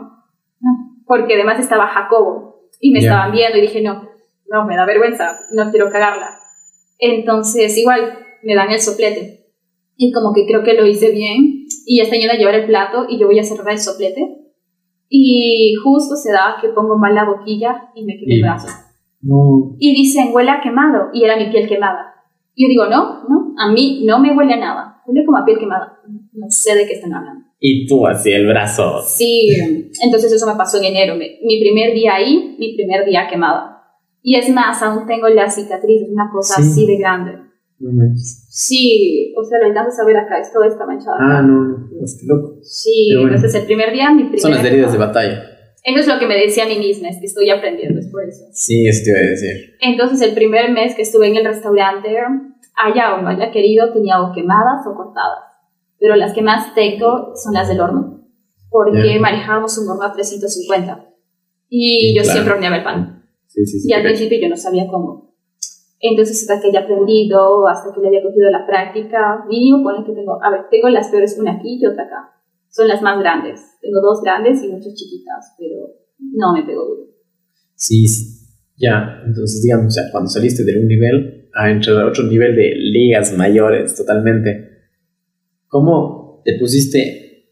no, porque además estaba Jacobo y me Ya. estaban viendo y dije, no, no, me da vergüenza, no quiero cagarla. Entonces igual me dan el soplete y como que creo que lo hice bien y ya están yendo a llevar el plato y yo voy a cerrar el soplete y justo se da que pongo mal la boquilla y me quemé el brazo No. y dicen huele a quemado y era mi piel quemada. Y yo digo, no, no, a mí no me huele a nada, huele como a piel quemada. No sé de qué están hablando. Y tú así, el brazo. Sí, entonces eso me pasó en enero, me- mi primer día ahí, mi primer día quemada. Y es más, aún tengo la cicatriz, una cosa Sí. así de grande. No manches. Sí, o sea, lo alcanzas a ver acá, es toda esta manchada. Ah, no, no, es que loco. Sí, bueno. entonces el primer día, mi primer Son las heridas de batalla. Eso es lo que me decía a mí misma, es que estoy aprendiendo, es por eso. Sí, eso te iba a decir. Entonces el primer mes que estuve en el restaurante, haya o no haya querido, tenía o quemadas o cortadas. Pero las que más tengo son las del horno, porque Ya. manejábamos un horno a 350 y yo claro. siempre horneaba el pan. Sí, sí, sí. Y al principio yo no sabía cómo. Entonces, hasta que haya aprendido, hasta que le haya cogido la práctica, mínimo pone que tengo, a ver, tengo las peores, una aquí y otra acá. Son las más grandes. Tengo dos grandes y muchas chiquitas, pero no me pego duro. Sí, sí. ya. Entonces, digamos, o sea, cuando saliste de un nivel a entrar a otro nivel de ligas mayores, totalmente. ¿Cómo te pusiste?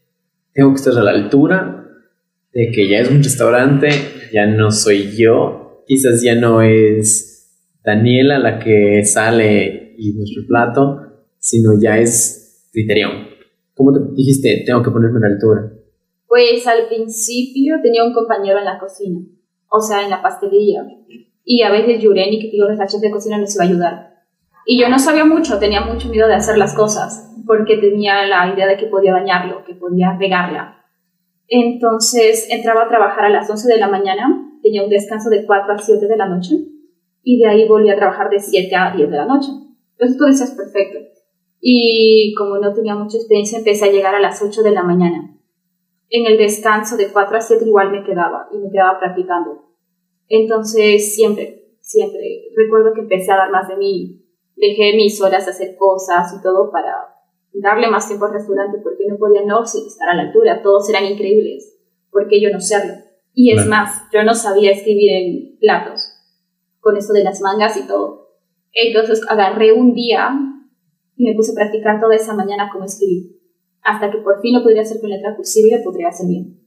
Tengo que estar a la altura de que ya es un restaurante, ya no soy yo, quizás ya no es Daniela la que sale y nuestro plato, sino ya es Criterion. ¿Cómo te dijiste, tengo que ponerme a la altura? Pues al principio tenía un compañero en la cocina, o sea, en la pastelería. Y a veces Yureni, que digo, la chef de cocina, nos iba a ayudar. Y yo no sabía mucho, tenía mucho miedo de hacer las cosas, porque tenía la idea de que podía dañarlo, que podía regarla. Entonces entraba a trabajar a las 11 de la mañana, tenía un descanso de 4 a 7 de la noche y de ahí volví a trabajar de 7 a 10 de la noche. Entonces tú decías perfecto. Y como no tenía mucha experiencia, empecé a llegar a las 8 de la mañana. En el descanso de 4 a 7 igual me quedaba y me quedaba practicando. Entonces siempre, siempre, recuerdo que empecé a dar más de mí. Dejé mis horas de hacer cosas y todo para darle más tiempo al restaurante porque no podía no estar a la altura. Todos eran increíbles. porque yo no serlo? Y es más, yo no sabía escribir en platos con eso de las mangas y todo. Entonces agarré un día y me puse a practicar toda esa mañana cómo escribir, hasta que por fin lo podría hacer con letra cursiva y lo podría hacer bien.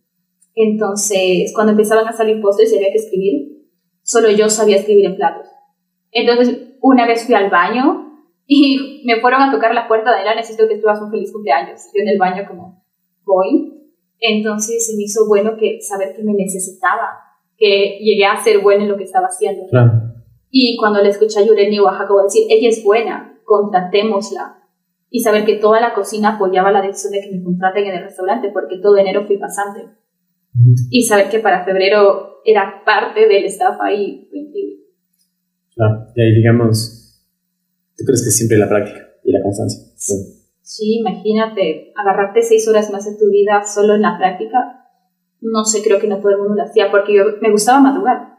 Entonces, cuando empezaban a salir postres y había que escribir, solo yo sabía escribir en platos. Entonces, una vez fui al baño y me fueron a tocar la puerta de la necesito que tú hagas un feliz cumpleaños. Yo en el baño como, voy. Entonces se me hizo bueno que saber que me necesitaba que llegué a ser buena en lo que estaba haciendo. Y cuando le escuché a Yureni Oaxaca decir, ella es buena, contratémosla. Y saber que toda la cocina apoyaba la decisión de que me contraten en el restaurante, porque todo enero fui pasante. Y saber que para febrero era parte del staff ahí. Claro, y ahí digamos, ¿tú crees que siempre la práctica y la constancia? Sí, imagínate, agarrarte seis horas más de tu vida solo en la práctica no sé, creo que no todo el mundo lo hacía porque yo me gustaba madrugar.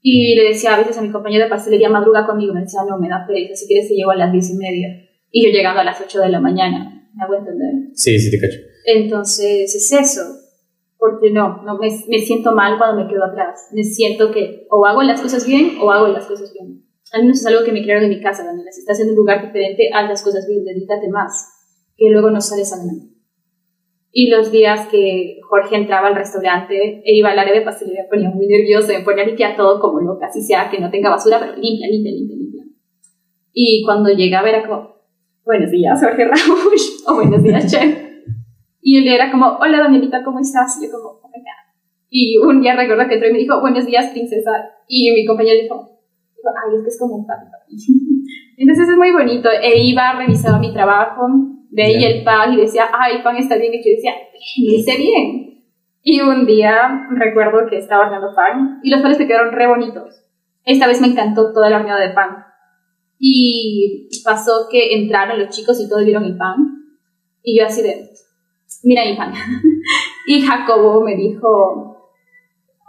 Y le decía a veces a mi compañero de pastelería, madruga conmigo. Me decía, no, me da pereza, si quieres te llego a las diez y media. Y yo llegando a las ocho de la mañana. ¿Me hago entender? Sí, sí, te cacho. Entonces, es eso. Porque no, no me, me siento mal cuando me quedo atrás. Me siento que o hago las cosas bien o hago las cosas bien. Al menos es algo que me crearon en mi casa, Daniela. Si estás en un lugar diferente, haz las cosas bien, dedícate más. Que luego no sales adelante. Y los días que Jorge entraba al restaurante e iba al área de pastelería, ponía muy nervioso, me ponía a todo como loca, así sea que no tenga basura, pero limpia, limpia, limpia, limpia. Y cuando llegaba era como, buenos días, Jorge Raúl, *laughs* o buenos días, chef. Y él era como, hola Danielita, ¿cómo estás? Y yo como, oh Y un día recuerdo que entró y me dijo, buenos días, princesa. Y mi compañero dijo, ay, es que es como un papi, *laughs* Entonces es muy bonito. E iba, revisaba mi trabajo, veía el pan y decía, ay, el pan está bien hecho. Y decía, lo hice bien. Y un día recuerdo que estaba horneando pan y los panes me quedaron re bonitos. Esta vez me encantó toda la horneada de pan. Y pasó que entraron los chicos y todos vieron el pan. Y yo así de, mira mi pan. *laughs* y Jacobo me dijo,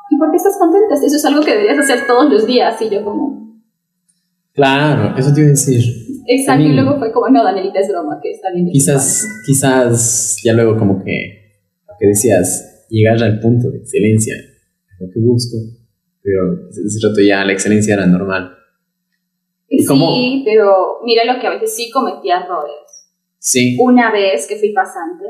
¿y por qué estás contenta? Eso es algo que deberías hacer todos los días. Y yo como... Claro, eso te iba a decir Exacto, y luego fue como, no, Danielita es broma, que está bien. Quizás, quizás ya luego como que, lo que decías, llegar al punto de excelencia, lo que busco, pero ese rato ya la excelencia era normal. sí, pero mira lo que a veces sí cometía errores. Sí. Una vez que fui pasante,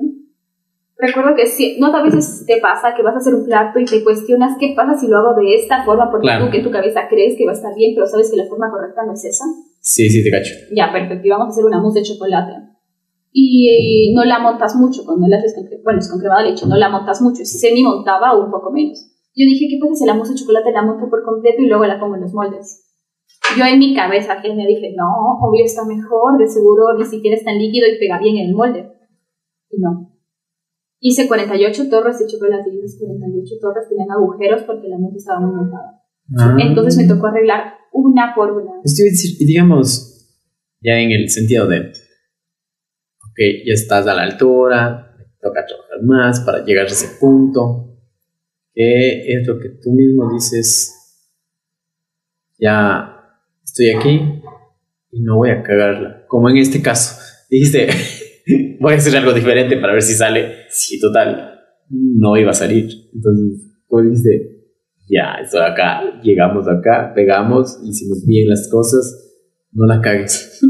recuerdo que sí, no a veces te pasa que vas a hacer un plato y te cuestionas qué pasa si lo hago de esta forma porque tú que en tu cabeza crees que va a estar bien, pero sabes que la forma correcta no es esa. Sí, sí, te cacho. Ya, perfecto. Y vamos a hacer una mousse de chocolate. Y no la montas mucho cuando la haces con, bueno, es con crema de leche, no la montas mucho. Si se ni montaba, un poco menos. Yo dije, ¿qué pasa si la mousse de chocolate la monto por completo y luego la pongo en los moldes? Yo en mi cabeza que me dije, no, obvio está mejor, de seguro ni siquiera es tan líquido y pega bien en el molde. Y no. Hice 48 torres de chocolate y esas 48 torres tenían agujeros porque la mousse estaba muy montada. Ah. Entonces me tocó arreglar una por una. digamos, ya en el sentido de, ok, ya estás a la altura, toca trabajar más para llegar a ese punto, que es lo que tú mismo dices, ya estoy aquí, y no voy a cagarla. Como en este caso, dijiste, *laughs* voy a hacer algo diferente para ver si sale. Sí, total, no iba a salir. Entonces, como dijiste, ya, estoy acá, llegamos acá, pegamos, hicimos bien las cosas, no la cagues. *laughs*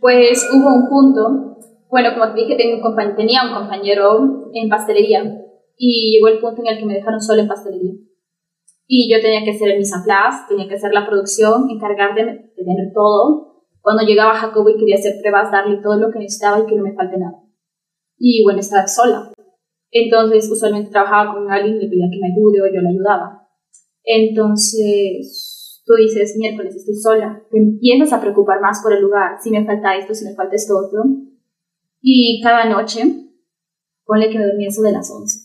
Pues hubo un punto, bueno, como te dije, tenía un, compañero, tenía un compañero en pastelería y llegó el punto en el que me dejaron solo en pastelería. Y yo tenía que hacer el mise en place, tenía que hacer la producción, encargarme de tener todo. Cuando llegaba Jacobo y quería hacer pruebas, darle todo lo que necesitaba y que no me falte nada. Y bueno, estaba sola. Entonces, usualmente trabajaba con alguien, le pedía que me ayude o yo le ayudaba. Entonces, tú dices, miércoles estoy sola, te empiezas a preocupar más por el lugar, si me falta esto, si me falta esto otro. Y cada noche, ponle que me dormía eso de las 11.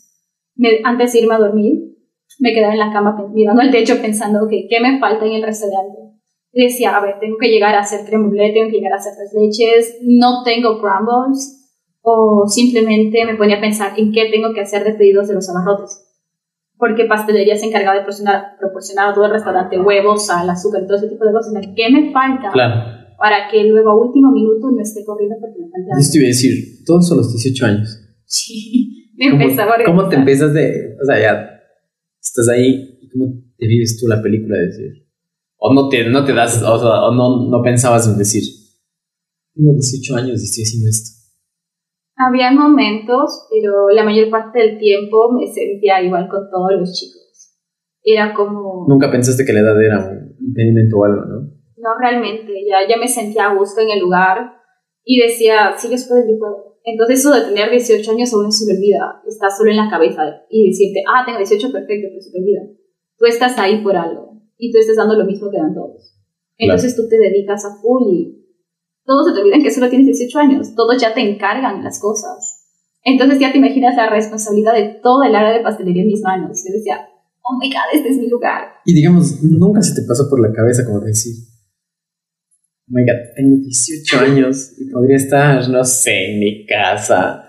antes de irme a dormir, me quedaba en la cama mirando al techo *laughs* pensando, ok, ¿qué me falta en el restaurante? Decía, a ver, tengo que llegar a hacer creme tengo que llegar a hacer tres leches, no tengo crumbles, o simplemente me ponía a pensar en qué tengo que hacer de pedidos de los abarrotes porque pastelería se encargaba de proporcionar, proporcionar a todo el restaurante huevos, sal, azúcar, todo ese tipo de cosas. ¿Qué me falta? Para que luego a último minuto no esté corriendo porque me falta. Yo te iba a decir, todos son los 18 años. Sí, *laughs* me empezaba a ¿Cómo te empiezas de.? O sea, ya estás ahí cómo te vives tú la película de decir. O no te, no te das, o, sea, o no, no pensabas en decir, tengo 18 años y estoy haciendo esto. Había momentos, pero la mayor parte del tiempo me sentía igual con todos los chicos. Era como... Nunca pensaste que la edad era un impedimento o algo, ¿no? No, realmente, ya, ya me sentía a gusto en el lugar y decía, si ellos pueden, yo puedo. Entonces eso de tener 18 años aún se me olvida, está solo en la cabeza y decirte, ah, tengo 18, perfecto, pero se te olvida. Tú estás ahí por algo y tú estás dando lo mismo que dan todos. Entonces tú te dedicas a full y todos se te olvidan que solo tienes 18 años, todos ya te encargan las cosas. Entonces ya te imaginas la responsabilidad de toda el área de pastelería en mis manos. Yo decía, oh my god, este es mi lugar. Y digamos, nunca se te pasó por la cabeza como decir, oh my god, tengo 18 años y podría estar, no sé, en mi casa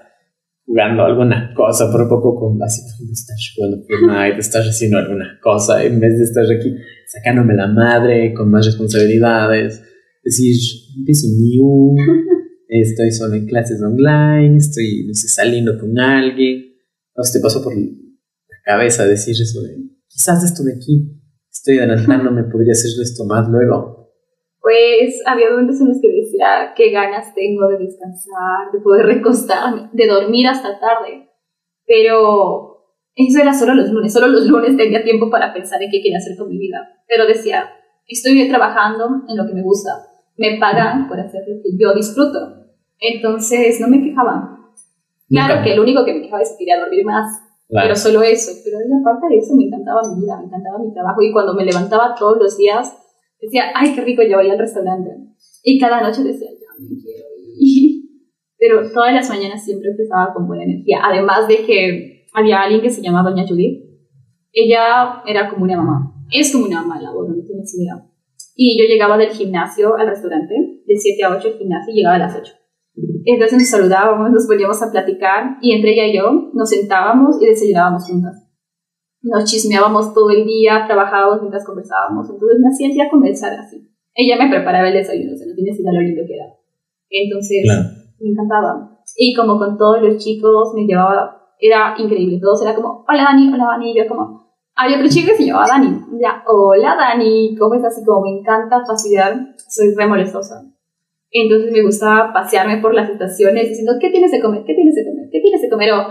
jugando alguna cosa, por poco con así, estás jugando Fortnite, estás haciendo alguna cosa, en vez de estar aquí sacándome la madre con más responsabilidades decir, empiezo new, *laughs* estoy solo en clases online, estoy, no sé, saliendo con alguien. No sé, te pasó por la cabeza decir eso de, quizás esto de aquí, estoy adelantándome, podría hacer esto más luego. Pues había momentos en los que decía, qué ganas tengo de descansar, de poder recostarme, de dormir hasta tarde. Pero eso era solo los lunes, solo los lunes tenía tiempo para pensar en qué quería hacer con mi vida. Pero decía, estoy trabajando en lo que me gusta, me pagan por hacer lo que yo disfruto. Entonces no me quejaba. Claro que lo único que me quejaba es que quería dormir más, pero solo eso. Pero aparte de eso me encantaba mi vida, me encantaba mi trabajo y cuando me levantaba todos los días decía, ay, qué rico, ya voy al restaurante. Y cada noche decía, ya me quiero ir. *laughs* Pero todas las mañanas siempre empezaba con buena energía. Además de que había alguien que se llamaba Doña Judith. Ella era como una mamá. Es como una mamá, la voz, no tienes idea. Y yo llegaba del gimnasio al restaurante, de 7 a 8 el gimnasio, y llegaba a las 8. Entonces nos saludábamos, nos poníamos a platicar y entre ella y yo nos sentábamos y desayunábamos juntas. Nos chismeábamos todo el día, trabajábamos mientras conversábamos. Entonces me hacía ya comenzar así. Ella me preparaba el desayuno, o sea, no tienes idea lo lindo que era. Entonces me encantaba. Y como con todos los chicos me llevaba, era increíble. Todos era como, hola Dani, hola Dani. Y yo como, hay otro chico que se llama Dani. Ya, hola Dani, ¿cómo estás? Así como me encanta fastidiar, soy re molestosa. Entonces me gusta pasearme por las estaciones diciendo, ¿qué tienes de comer? ¿Qué tienes de comer? ¿Qué tienes de comer? O,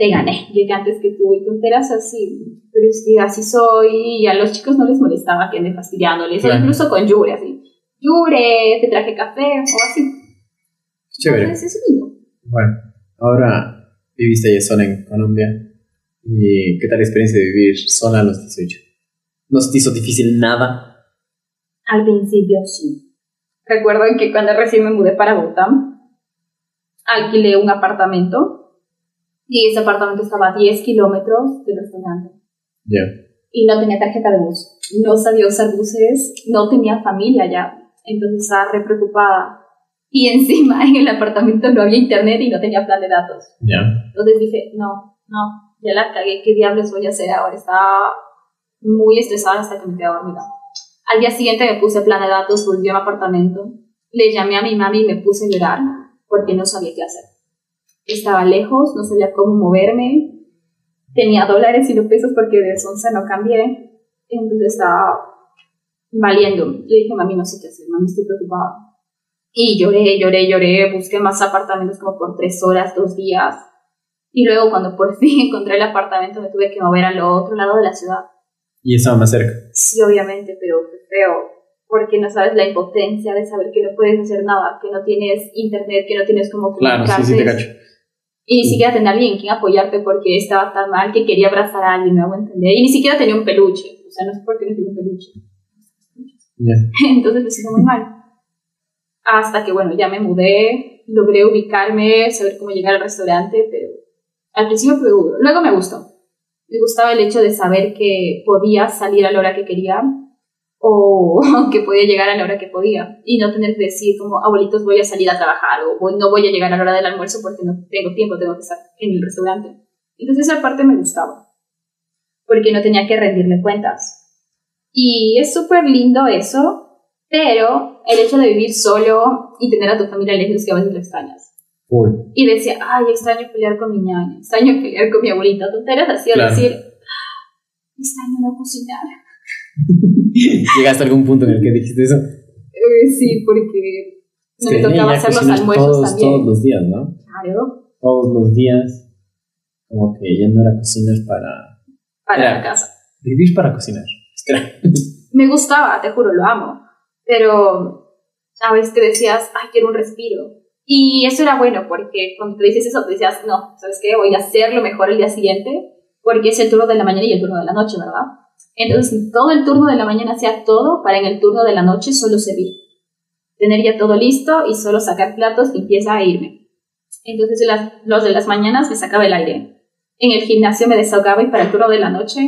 te gané, llegué antes que tú y tonteras así. Pero es que así soy y a los chicos no les molestaba que ande fastidiándoles, o incluso con Yure, así. Yure, te traje café o así. Chévere. Entonces, es lindo. Bueno, ahora viviste ya sola en Colombia. ¿Y qué tal la experiencia de vivir sola a los 18? ¿No se te hizo difícil nada? Al principio sí. Recuerdo que cuando recién me mudé para Bogotá, alquilé un apartamento y ese apartamento estaba a 10 kilómetros del restaurante. Ya. Y no tenía tarjeta de bus. No sabía usar buses, no tenía familia ya. Entonces estaba re preocupada. Y *laughs* encima en el apartamento no había internet y no tenía plan de datos. Ya. Entonces dije, no, no, ya la cagué, ¿qué diablos voy a hacer ahora? Estaba muy estresada hasta que me quedé dormida. Al día siguiente me puse plan de datos, volví a mi apartamento, le llamé a mi mami y me puse a llorar porque no sabía qué hacer. Estaba lejos, no sabía cómo moverme, tenía dólares y no pesos porque de Sonsa no cambié, entonces estaba valiendo. Le dije, mami, no sé qué hacer, mami, estoy preocupada. Y lloré, lloré, lloré, busqué más apartamentos como por tres horas, dos días. Y luego cuando por *laughs* fin encontré el apartamento me tuve que mover al otro lado de la ciudad. Y estaba más cerca. Sí, obviamente, pero fue feo. Porque no sabes la impotencia de saber que no puedes hacer nada, que no tienes internet, que no tienes como Claro, sí, sí, te cacho. Y ni siquiera tener alguien quien apoyarte porque estaba tan mal que quería abrazar a alguien, me hago entender. Y ni siquiera tenía un peluche. O sea, no sé por qué no tenía un peluche. Ya. *laughs* Entonces me siento muy mal. Hasta que, bueno, ya me mudé, logré ubicarme, saber cómo llegar al restaurante, pero al principio fue duro. Luego me gustó. Me gustaba el hecho de saber que podía salir a la hora que quería o *laughs* que podía llegar a la hora que podía y no tener que decir como abuelitos voy a salir a trabajar o voy- no voy a llegar a la hora del almuerzo porque no tengo tiempo, tengo que estar en el restaurante. Entonces esa parte me gustaba porque no tenía que rendirle cuentas. Y es súper lindo eso, pero el hecho de vivir solo y tener a tu familia lejos que a veces lo extrañas. Y decía, ay, extraño pelear con mi ñaña, extraño pelear con mi abuelita. Tonteras así, Claro. decir, extraño no cocinar. *laughs* ¿Llegaste a algún punto en el que dijiste eso? Eh, sí, porque me Sí, tocaba hacer los almuerzos todos, también. Todos los días, ¿no? Claro, Todos los días. Como que ya no era cocinar para... para Era- la casa. Vivir para cocinar. *laughs* Me gustaba, te juro, lo amo. Pero a veces te decías, ay, quiero un respiro. Y eso era bueno, porque cuando te dices eso, te decías, no, ¿sabes qué? Voy a hacerlo mejor el día siguiente, porque es el turno de la mañana y el turno de la noche, ¿verdad? Entonces, todo el turno de la mañana hacía todo para en el turno de la noche solo servir. Tener ya todo listo y solo sacar platos, limpieza e irme. Entonces, las- los de las mañanas me sacaba el aire. En el gimnasio me desahogaba y para el turno de la noche,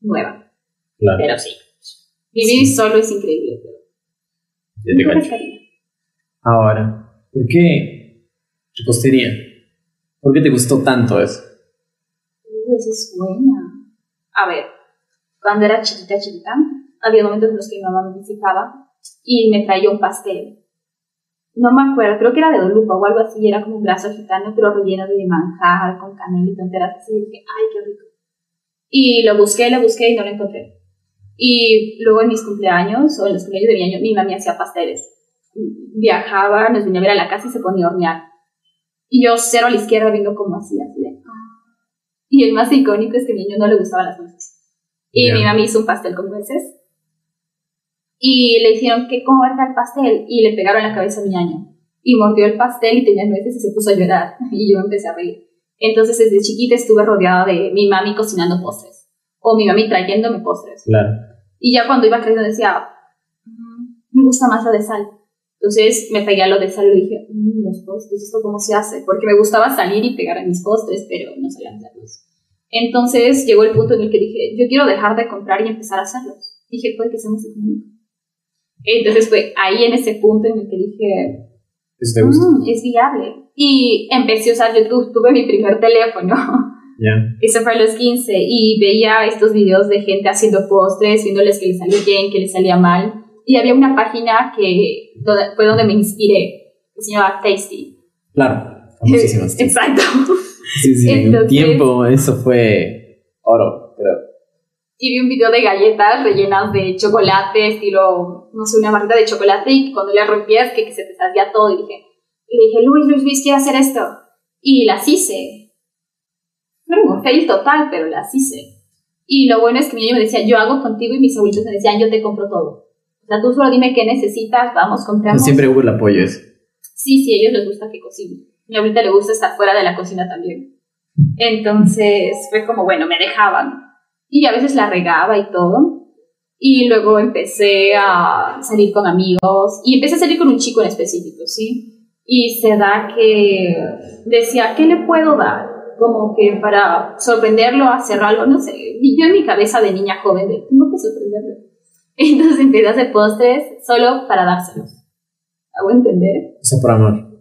nueva. Claro. Pero sí, vivir solo es increíble. Ya te cacho. Ahora, ¿por qué repostería? ¿Por qué te gustó tanto eso? Uh, esa es buena. A ver, cuando era chiquita, chiquita, había momentos en los que mi mamá me visitaba y me traía un pastel. No me acuerdo, creo que era de Dolupa o algo así, era como un brazo gitano, pero relleno de manjar, con canela y tonteras así. Y dije, ay, qué rico. Y lo busqué, lo busqué y no lo encontré. Y luego en mis cumpleaños, o en los cumpleaños de mi año, mi mami hacía pasteles. Viajaba, nos venía a ver a la casa y se ponía a hornear. Y yo cero a la izquierda viendo cómo hacía, "Ah". Y el más icónico es que a mi niño no le gustaban las nueces. Y Ya. mi mami hizo un pastel con nueces. Y le dijeron que cómo era el pastel. Y le pegaron la cabeza a mi año. Y mordió el pastel y tenía nueces y se puso a llorar. *laughs* Y yo empecé a reír. Entonces desde chiquita estuve rodeada de mi mami cocinando postres. O mi mami trayéndome postres. Claro. Y ya cuando iba creciendo decía, "Mm, me gusta más lo de sal. Entonces me pegué a lo de sal y dije, "Mm, los postres, ¿esto cómo se hace? Porque me gustaba salir y pegar a mis postres, pero no sabía hacerlos. Entonces llegó el punto en el que dije, yo quiero dejar de comprar y empezar a hacerlos. Dije, puede que sea más económico. Entonces fue ahí en ese punto en el que dije. "Mm, es viable. Y empecé a usar YouTube, tuve mi primer teléfono. Ya. *laughs* Eso fue a los 15 y veía estos videos de gente haciendo postres, viéndoles que les salía bien, que les salía mal. Y había una página que donde- fue donde me inspiré, que se llamaba Tasty. Claro. Famosísimas. Sí, *laughs* Exacto. Sí. sí. En tiempo eso fue oro, creo. Y vi un video de galletas rellenas de chocolate, estilo, no sé, una barrita de chocolate y cuando le rompías que, que se te salía todo. Y dije, y le dije, Luis, Luis, Luis, quiero hacer esto. Y las hice. Fue un fail total, pero las hice. Y lo bueno es que mi niño me decía, yo hago contigo y mis abuelitos me decían, yo te compro todo. O sea, tú solo dime qué necesitas, vamos, compramos. Siempre hubo el apoyo ese. Sí, sí, a ellos les gusta que cocine. Mi abuelita le gusta estar fuera de la cocina también. Entonces fue como, bueno, me dejaban. Y a veces la regaba y todo. Y luego empecé a salir con amigos. Y empecé a salir con un chico en específico, ¿sí? Y se da que decía, ¿qué le puedo dar? Como que para sorprenderlo, hacer algo, no sé. Y yo en mi cabeza de niña joven, de, tengo que sorprenderlo. *laughs* Entonces empecé a hacer postres solo para dárselos. ¿Hago entender? O sea, por amor.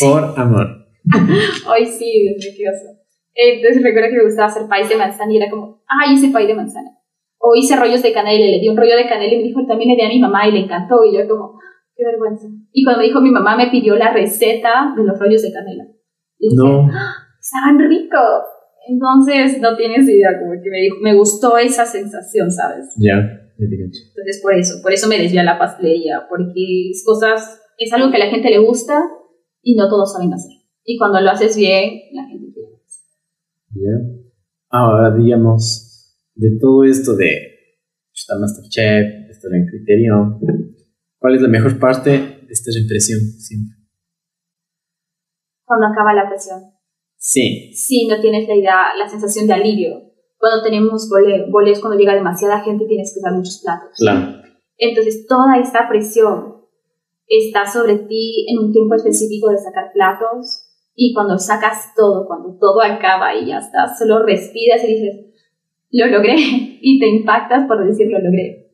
Por amor. *laughs* Ay, sí, oso. Entonces recuerdo que me gustaba hacer país de manzana y era como, ay, ese país de manzana. O hice rollos de canela y le di un rollo de canela y me dijo, también le di a mi mamá y le encantó. Y yo como, qué vergüenza. Y cuando me dijo mi mamá, me pidió la receta de los rollos de canela. Y dije, No. "Ah, estaban ricos. Entonces, no tienes idea, como que me, dijo, me gustó esa sensación, ¿sabes? Ya, cacho. Entonces, por eso, por eso me desvié a la pastelería, porque es cosas, es algo que a la gente le gusta y no todos saben hacer. Y cuando lo haces bien, la gente quiere. Ya. Ahora, digamos, de todo esto de estar Masterchef, estar en criterio, ¿cuál es la mejor parte de estar en presión siempre? Cuando acaba la presión. Sí, Sí, no tienes la idea, la sensación de alivio. Cuando tenemos vole es cuando llega demasiada gente tienes que dar muchos platos. claro. Entonces, toda esta presión está sobre ti en un tiempo específico de sacar platos y cuando sacas todo, cuando todo acaba y ya está, solo respiras y dices, lo logré *laughs* y te impactas por decir lo logré.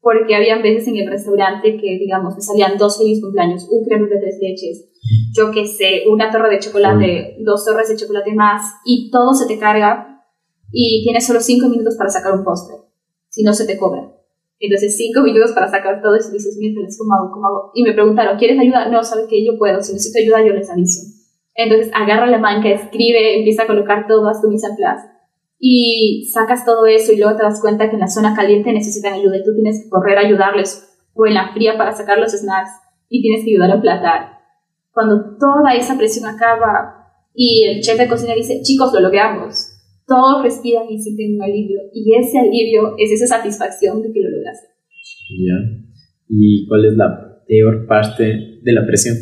Porque había veces en el restaurante que, digamos, me salían dos feliz cumpleaños, un crema de tres leches, yo qué sé, una torre de chocolate, dos torres de chocolate más y todo se te carga y tienes solo cinco minutos para sacar un postre, si no se te cobra. Entonces, cinco minutos para sacar todo eso dices, miércoles, ¿cómo hago? ¿Cómo hago? Y me preguntaron, ¿quieres ayuda? No, sabes que yo puedo. Si necesito ayuda, yo les aviso. Entonces, agarra la manca, escribe, empieza a colocar todo, haz tu en place. Y sacas todo eso y luego te das cuenta que en la zona caliente necesitan ayuda y tú tienes que correr a ayudarles. O en la fría para sacar los snacks y tienes que ayudar a emplatar. Cuando toda esa presión acaba y el chef de cocina dice, chicos, lo logramos todos respiran y sienten un alivio. Y ese alivio es esa satisfacción de que lo lograste. Ya. ¿Y cuál es la peor parte de la presión?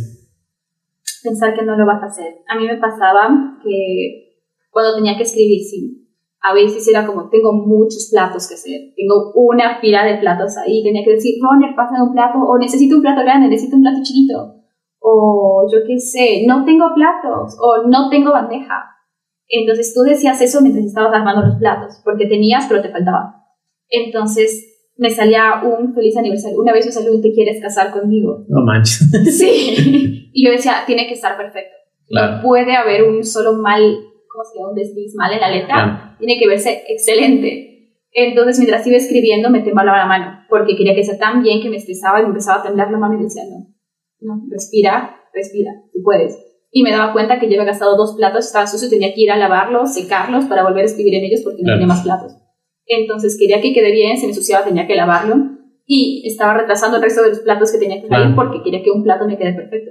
Pensar que no lo vas a hacer. A mí me pasaba que cuando tenía que escribir, sí, a veces era como, tengo muchos platos que hacer. Tengo una fila de platos ahí. Tenía que decir, Roner, pásame un plato. O necesito un plato grande, necesito un plato chiquito. O yo qué sé, no tengo platos. O no tengo bandeja. Entonces tú decías eso mientras estabas armando los platos, porque tenías, pero te faltaba. Entonces me salía un feliz aniversario. Una vez me salió un te quieres casar conmigo. No manches. *laughs* Sí. *laughs* y yo decía, tiene que estar perfecto. Claro. No puede haber un solo mal, ¿cómo se llama? Un desliz mal en la letra. Claro. Tiene que verse excelente. Entonces mientras iba escribiendo me temblaba la mano, porque quería que sea tan bien que me estresaba y me empezaba a temblar la mano y decía, no, no, respira, respira, tú puedes y me daba cuenta que yo había gastado dos platos, estaba sucio, tenía que ir a lavarlos, secarlos para volver a escribir en ellos porque no tenía más platos. Entonces quería que quede bien, se me ensuciaba, tenía que lavarlo y estaba retrasando el resto de los platos que tenía que salir Claro. porque quería que un plato me quede perfecto.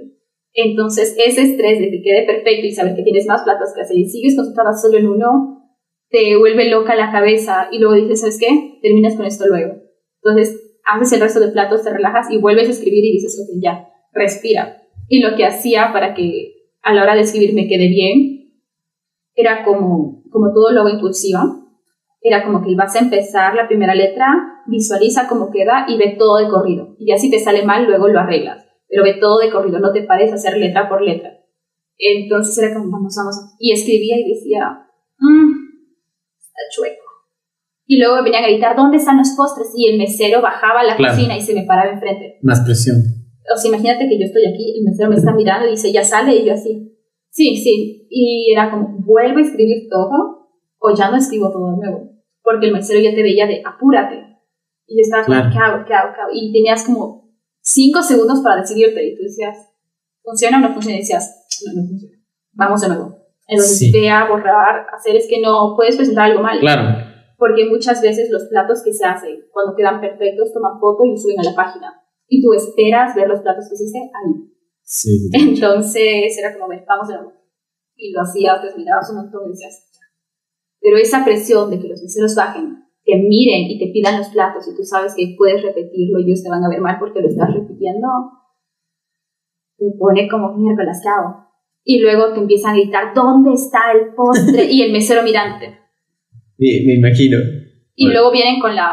Entonces ese estrés de que quede perfecto y saber que tienes más platos que hacer y sigues concentrada solo en uno, te vuelve loca la cabeza y luego dices, ¿sabes qué? Terminas con esto luego. Entonces haces el resto de platos, te relajas y vuelves a escribir y dices, ok, ya, respira. Y lo que hacía para que a la hora de escribir me quede bien, era como, como todo lo hago impulsiva, era como que ibas a empezar la primera letra, visualiza cómo queda y ve todo de corrido. Y ya si te sale mal, luego lo arreglas. Pero ve todo de corrido, no te pares a hacer letra por letra. Entonces era como, vamos, vamos. Y escribía y decía, mmm, está chueco. Y luego venían a gritar, ¿dónde están los postres? Y el mesero bajaba a la Claro. cocina y se me paraba enfrente. Más presión. O sea, imagínate que yo estoy aquí, el mesero me está mirando y dice, ya sale, y yo así. Sí, sí. Y era como, vuelvo a escribir todo, o ya no escribo todo de nuevo. Porque el mesero ya te veía de, apúrate. Y yo estaba como, Claro. ¿qué hago? ¿Qué hago? ¿Qué hago? Y tenías como cinco segundos para decidirte. Y tú decías, ¿funciona o no funciona? Y decías, no, no funciona. Vamos de nuevo. Entonces, Sí. ve a borrar, hacer es que no puedes presentar algo mal. Claro. Porque muchas veces los platos que se hacen, cuando quedan perfectos, toman foto y suben a la página. Y tú esperas ver los platos que hiciste ahí. Sí. sí. Entonces era como, vamos de nuevo. Y lo hacías, te mirabas un montón y decías. Pero esa presión de que los meseros bajen, te miren y te pidan los platos y tú sabes que puedes repetirlo y ellos te van a ver mal porque lo estás repitiendo, te pone como miércoles, ¿qué hago? Y luego te empiezan a gritar, ¿dónde está el postre? *laughs* Y el mesero mirándote. Me, me imagino. Y Bueno. luego vienen con la,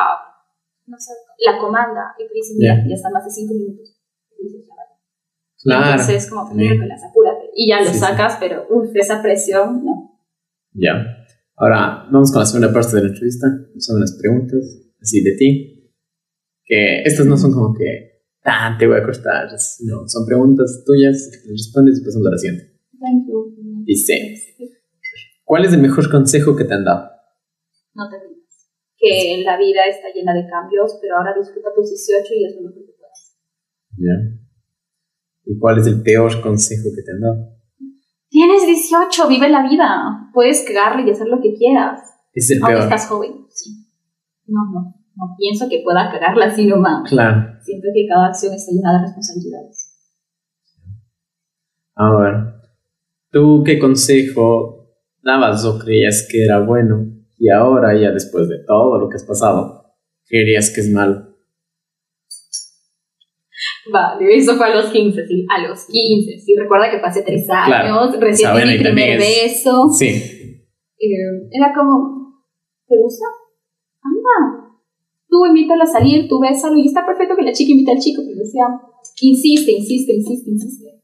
no sé, la comanda y te dicen, mira, Ya. ya están más de cinco minutos. Claro. Entonces, como, Sí. miércoles, apúrate. Y ya lo Sí, sí. sacas, pero uff, esa presión, no. Ya. Ahora vamos con la segunda parte de la entrevista. Son unas preguntas así de ti. Que estas no son como que tan te voy a cortar. No, son preguntas tuyas. Respondes y pasamos a la siguiente. Thank you. Dice: ¿Cuál es el mejor consejo que te han dado? No te. Que la vida está llena de cambios, pero ahora disfruta tus 18 y es lo mejor que puedas. Ya. ¿Y cuál es el peor consejo que te han dado? Tienes 18, vive la vida. Puedes cagarle y hacer lo que quieras. Es el Ahora peor. estás joven, sí. No, no. No pienso que pueda cagarla así nomás. Claro. Siento que cada acción está llena de responsabilidades. Ahora, ¿tú qué consejo dabas o creías que era bueno y ahora, ya después de todo lo que has pasado, creerías que es malo? Vale, eso fue a los 15, sí. A los 15, sí. Recuerda que hace 3 años. Claro. Recién di mi primer es- beso. Sí. Eh, era como, ¿te gusta? Anda. Tú invítala a salir, tú bésalo y está perfecto que la chica invite al chico, pero decía, insiste, insiste, insiste, insiste.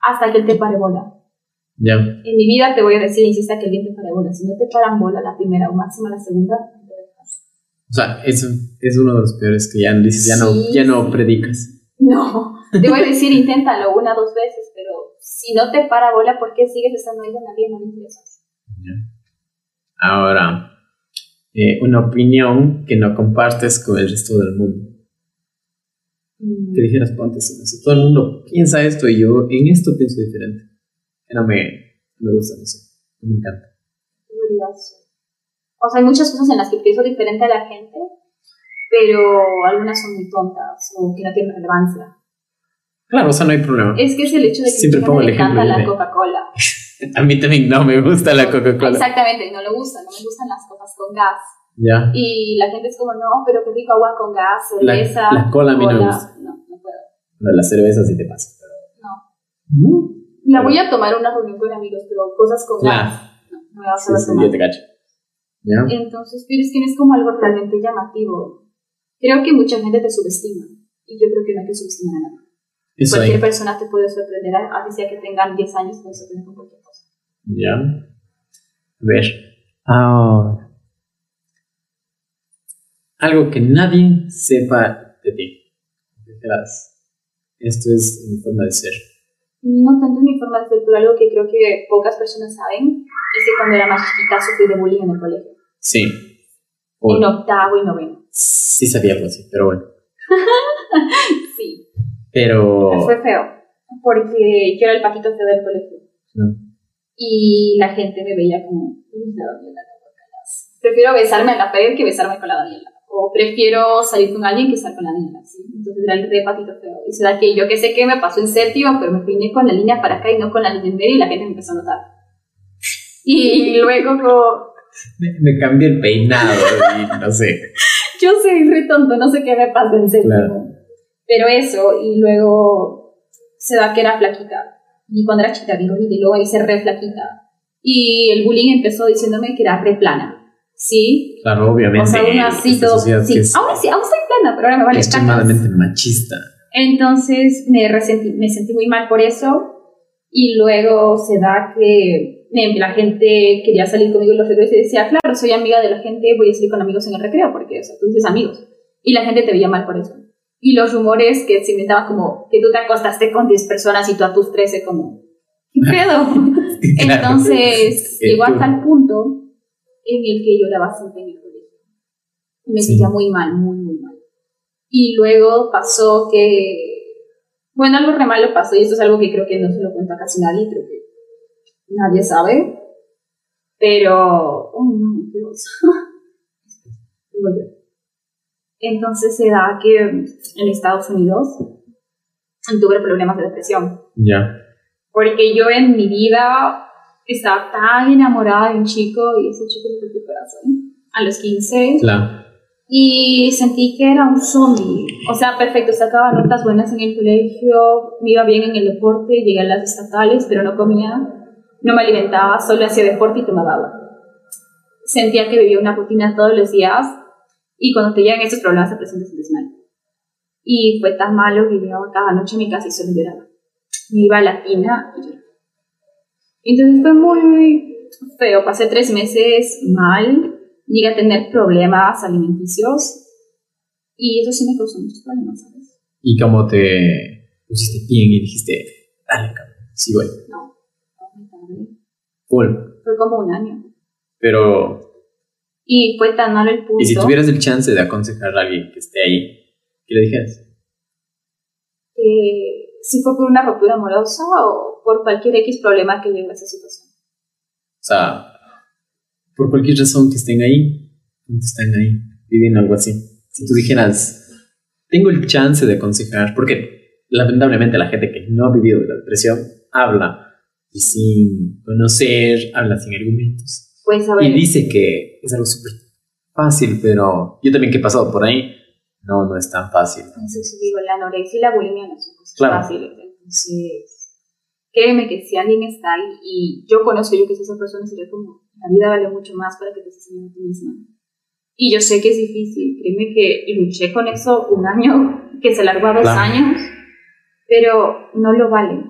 Hasta que él te pare bola. Ya. En mi vida te voy a decir, insiste a que alguien te pare bola. Si no te paran bola la primera o máxima la segunda, no te dejas. O sea, eso es uno de los peores que ya dices, ya no, ya predicas. No, te voy a decir, inténtalo una dos veces, pero si no te para bola, ¿por qué sigues estando ahí alguien? No me interesa. Ahora, eh, una opinión que no compartes con el resto del mundo. Mm. Que dijeras, ponte si todo el mundo piensa esto y yo en esto pienso diferente. No me, no me gusta, no sé, no me encanta. Curioso. O sea, hay muchas cosas en las que pienso diferente a la gente, pero algunas son muy tontas o que no tienen relevancia. Claro, o sea, no hay problema. Es que es el hecho de que Siempre pongo el ejemplo la Coca-Cola. *laughs* A mí también no me gusta la Coca-Cola. Exactamente, no le gusta, no me gustan las copas con gas. Ya. Y la gente es como, no, pero qué rico agua con gas, La- cerveza. la cola a mí no me cola". gusta. No, no puedo. Bueno, la cerveza sí te pasa, pero. No. No. La voy a tomar una reunión con amigos, pero cosas con gas. No, Sí, a sí, tomar. yo te cacho. ¿Ya? Entonces, pero es que no es como algo realmente llamativo. Creo que mucha gente te subestima. Y yo creo que no hay que subestimar a nadie. Cualquier ahí. persona te puede sorprender, así sea que tengan 10 años, puede sorprender con cualquier cosa. Ya. A ver. Ahora. Algo que nadie sepa de ti. Esto es mi forma de ser. No tanto mi forma de ser, pero algo que creo que pocas personas saben es que cuando era más chiquita sufrí de bullying en el colegio. Sí. En octavo y noveno. sí sabía algo así, pero bueno. *laughs* Sí. Pero. Fue feo. Porque yo era el patito feo del colegio. no. Y la gente me veía como. Prefiero besarme a la pared que besarme con la Daniela. O prefiero salir con alguien que estar con la Daniela. ¿sí? Entonces era el re patito feo. Y se da que yo que sé que me pasó en séptimo, pero me peiné con la línea para acá y no con la línea en medio y la gente me empezó a notar. Y luego como, Me, me cambié el peinado y no sé. *laughs* yo soy re tonto, no sé qué me pasó en séptimo. Claro. Pero eso, y luego se da que era flaquita. Y cuando era chiquita, digo, y luego hice re flaquita. Y el bullying empezó diciéndome que era re plana. ¿Sí? Claro, obviamente. O sea, todo. sociedad Sí, es aún, sí, aún soy plana, pero ahora me vale extremadamente machista. Entonces me, resentí, me sentí muy mal por eso. Y luego se da que me- la gente quería salir conmigo en los recreos y decía, claro, soy amiga de la gente, voy a salir con amigos en el recreo, porque o sea, tú dices amigos. Y la gente te veía mal por eso. Y los rumores que se inventaban como que tú te acostaste con 10 personas y tú a tus 13 como, ¿qué pedo? *laughs* Entonces llegó hasta el punto en el que lloraba siempre en el colegio. Me Sí. sentía muy mal, muy, muy mal. Y luego pasó que, bueno, algo re malo pasó y esto es algo que creo que no se lo cuenta casi nadie, creo que nadie sabe. Pero, oh no, *laughs* Dios. Entonces se da que en Estados Unidos tuve problemas de depresión. Ya. Porque yo en mi vida estaba tan enamorada de un chico y ese chico me rompió el corazón a los 15 Claro. y sentí que era un zombie. O sea, perfecto, sacaba notas buenas en el colegio, me iba bien en el deporte, llegué a las estatales, pero no comía, no me alimentaba, solo hacía deporte y tomaba agua. Sentía que vivía una rutina todos los días y cuando te llegan esos problemas te presentas mal. Y fue tan malo que llegaba cada noche a mi casa y solo lloraba. Me iba a la tina y lloraba. Entonces fue muy feo, pasé tres meses mal, llegué a tener problemas alimenticios y eso sí me causó muchos problemas, ¿sabes? Y como te pusiste bien y dijiste, dale, cabrón. Sí, güey. No, no. Cool. Fue como un año. Pero, Y fue tan malo el punto. Y si tuvieras el chance de aconsejar a alguien que esté ahí, ¿qué le dijeras? que si fue por una ruptura amorosa o por cualquier X problema que lleve a esa situación. O sea, por cualquier razón que estén ahí, están ahí, viviendo algo así. Si tú dijeras, tengo el chance de aconsejar, porque lamentablemente la gente que no ha vivido de la depresión habla y sin conocer, habla sin argumentos. Pues a ver, Y dice que es algo súper fácil, pero yo también que he pasado por ahí, no, no es tan fácil. entonces digo, la anorexia y la bulimia no son cosas Claro. fáciles. Entonces, créeme que si alguien está ahí y yo conozco, yo que soy esa persona, sería como, la vida vale mucho más para que te estés a ti misma. Y yo sé que es difícil, créeme que luché con eso un año, que se largó a dos Claro. años, pero no lo vale.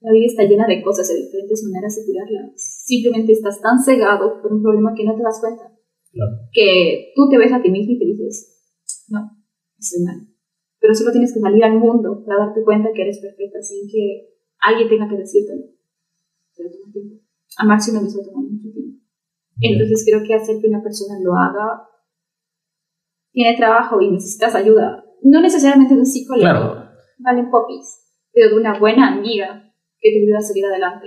La vida está llena de cosas, de diferentes maneras de curarla. Simplemente estás tan cegado por un problema que no te das cuenta. Claro. Que tú te ves a ti mismo y te dices, estoy mal. Pero solo tienes que salir al mundo para darte cuenta que eres perfecta sin que alguien tenga que decírtelo. Pero toma tiempo. Amarse uno mismo toma mucho tiempo. Entonces creo que hacer que una persona lo haga tiene trabajo y necesitas ayuda. No necesariamente de un psicólogo, Claro. valen popis, pero de una buena amiga que te ayude a salir adelante.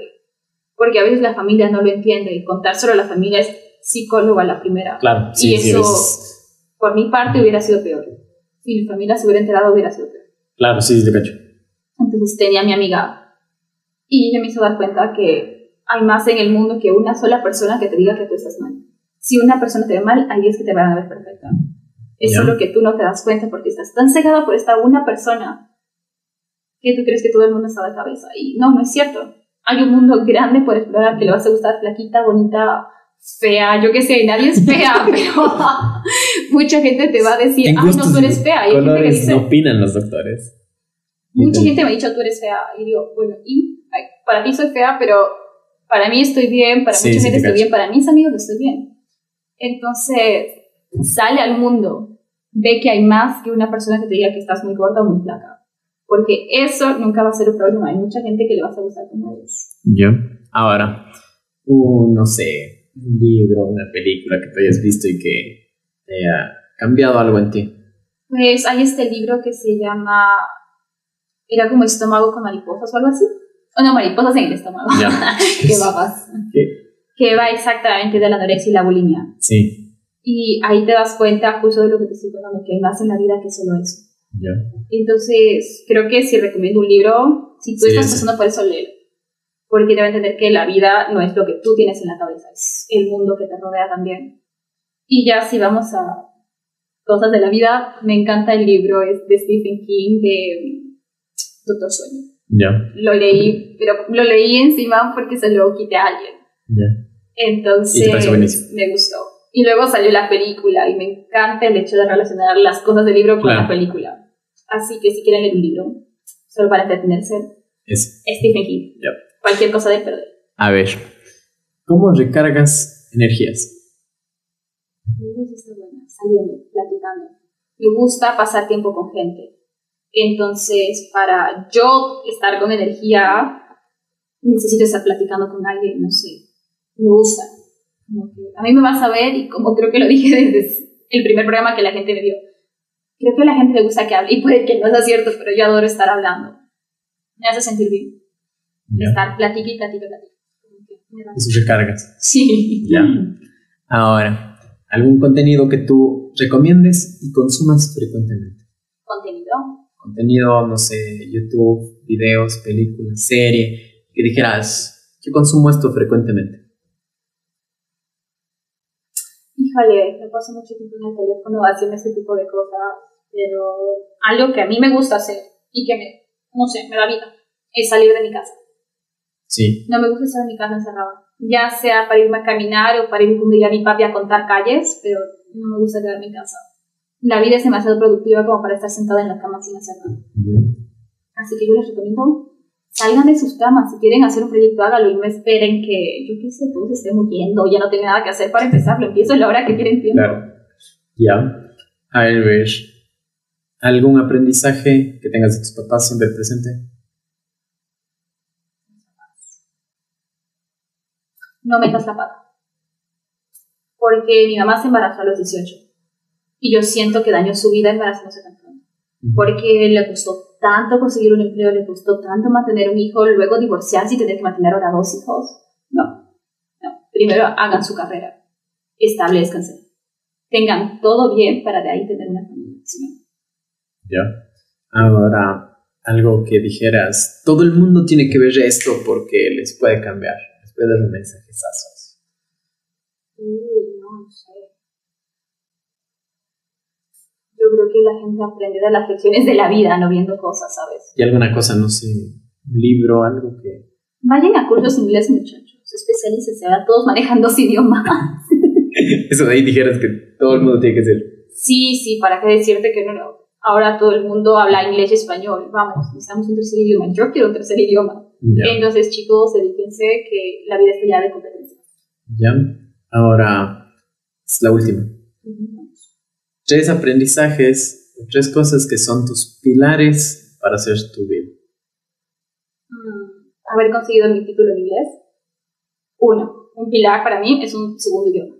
Porque a veces la familia no lo entiende y contar solo a la familia es psicólogo a la primera. Claro, sí, y sí, eso, es- por mi parte, hubiera sido peor. Si mi familia se hubiera enterado, hubiera sido peor. claro, sí, te cacho. Entonces tenía a mi amiga y ella me hizo dar cuenta que hay más en el mundo que una sola persona que te diga que tú estás mal. Si una persona te ve mal, ahí es que te van a ver perfecta. Es solo que tú no te das cuenta porque estás tan cegado por esta una persona que tú crees que todo el mundo está de cabeza. Y no, no es cierto. Hay un mundo grande por explorar que le vas a gustar flaquita, bonita, fea, yo qué sé, nadie es fea, *laughs* pero mucha gente te va a decir, En ay, no, tú eres fea. Y hay gente que dice, no opinan los doctores. Mucha gente me ha dicho, tú eres fea. Y digo, bueno, y Ay, para ti soy fea, pero para mí estoy bien, para Sí, mucha sí, gente te estoy cacho. bien, para mis amigos estoy bien. Entonces, sale al mundo, ve que hay más que una persona que te diga que estás muy gorda o muy flaca. Porque eso nunca va a ser un problema. Hay mucha gente que le vas a gustar como eres. Yo. Ahora, un, no sé, un libro, una película que tú hayas visto y que haya cambiado algo en ti. Pues hay este libro que se llama. Era como estómago con mariposas o algo así. O no, mariposas en el estómago. Ya. *laughs* Qué babas. ¿Qué? Que va exactamente de la anorexia y la bulimia. Sí. Y ahí te das cuenta justo de lo que te estoy contando, que hay más en la vida que solo eso. Ya. Entonces, creo que si recomiendo un libro, si tú Sí, estás sí. pasando por eso, léelo. Porque te va a entender que la vida no es lo que tú tienes en la cabeza, es el mundo que te rodea también. Y ya si vamos a cosas de la vida, me encanta el libro es de Stephen King de Doctor Sueño. Ya. Lo leí, pero lo leí encima porque se lo quité a alguien. Ya. Entonces, Y me gustó. Y luego salió la película y me encanta el hecho de relacionar las cosas del libro con Claro. la película. Así que si quieren leer un libro, solo para entretenerse, Es. Stephen King. Yep. Cualquier cosa de perder. A ver. ¿Cómo recargas energías? Entonces está buena, saliendo, platicando. Me gusta pasar tiempo con gente. Entonces, para yo estar con energía, necesito estar platicando con alguien, no sé. Me gusta. A mí me vas a ver y como creo que lo dije *laughs* desde el primer programa que la gente me dio. Creo que a la gente le gusta que hable y puede que no sea cierto, pero yo adoro estar hablando. Me hace sentir bien. Ya. Estar platica y platica, platica. Me da- Eso recargas. Sí. Ya. *laughs* Ahora, ¿algún contenido que tú recomiendes y consumas frecuentemente? Contenido. Contenido, no sé, YouTube, videos, películas, serie, que dijeras, yo consumo esto frecuentemente. Híjole, me paso mucho tiempo en el teléfono haciendo ese tipo de cosas, pero algo que a mí me gusta hacer y que me, no sé, me da vida, es salir de mi casa. Sí, No me gusta estar en mi casa encerrada, ya sea para irme a caminar o para ir con a mi papi a contar calles, pero no me gusta quedarme en casa. La vida es demasiado productiva como para estar sentada en la cama sin hacer nada. Así que yo les recomiendo, salgan de sus camas, si quieren hacer un proyecto, hágalo y no esperen que, yo qué sé, todos se estén muriendo, ya no tenga nada que hacer para empezarlo, empiezo a la hora que quieren tiempo. claro. Ya. A ver. ¿Algún aprendizaje que tengas de tus papás siempre presente? No metas la pata. porque mi mamá se embarazó a los 18 y yo siento que dañó su vida embarazándose tan pronto, porque le costó tanto conseguir un empleo, le costó tanto mantener un hijo, luego divorciarse y tener que mantener ahora dos hijos. No, no. Primero hagan su carrera, establezcanse, tengan todo bien para de ahí tener una familia. Ya. Ahora, algo que dijeras, todo el mundo tiene que ver esto porque les puede cambiar, puede dar un mensaje no sé. Yo creo que la gente aprende de las lecciones de la vida, no viendo cosas, ¿sabes? Y alguna cosa, no sé, un libro, algo que... Vayan a cursos inglés, muchachos. Especialícense, ahora todos manejan dos idiomas. *laughs* Eso de ahí dijeras que todo el mundo tiene que ser. Sí, sí, para qué decirte que no, no. Ahora todo el mundo habla inglés y español. Vamos, necesitamos un tercer idioma. Yo quiero un tercer idioma. Entonces, chicos, dedíquense que la vida está ya de competencia. Ya. Ahora, es la última. Tres aprendizajes, tres cosas que son tus pilares para hacer tu vida. Mm, haber conseguido mi título en inglés. Uno, un pilar para mí es un segundo idioma.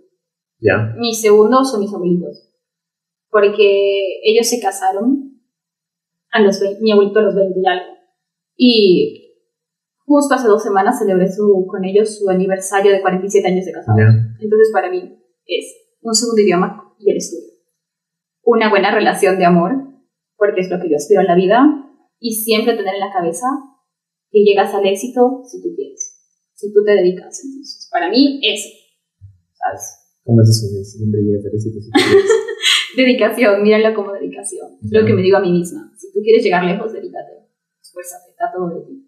Ya. Mi segundo son mis abuelitos. Porque ellos se casaron a los mi abuelito a los 20 y algo. Y justo hace dos semanas celebré su, con ellos su aniversario de 47 años de casado. Entonces, para mí es un segundo idioma y el estudio. Una buena relación de amor, porque es lo que yo aspiro en la vida, y siempre tener en la cabeza que llegas al éxito si tú quieres, si tú te dedicas. Entonces, para mí, eso, ¿sabes? ¿Cómo es eso siempre llegas al éxito si tú quieres? *laughs* dedicación, míralo como dedicación. Es lo que me digo a mí misma. Si tú quieres llegar lejos, dedícate. Esfuérzate, está todo de ti.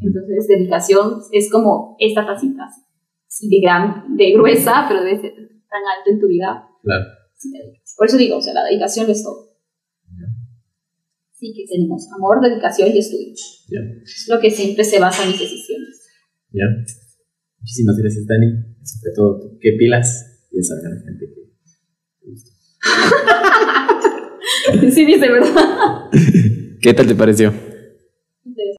Entonces, dedicación es como esta tacita, de, gran, de gruesa, pero debe ser tan alto en tu vida. Claro. Por eso digo, o sea, la dedicación es todo. Sí que tenemos amor, dedicación y estudio. Es lo que siempre se basa en mis decisiones. Ya. Muchísimas gracias, Dani. Sobre todo, ¿qué pilas? Y esa gran gente que *laughs* sí, dice, ¿verdad? *laughs* ¿Qué tal te pareció?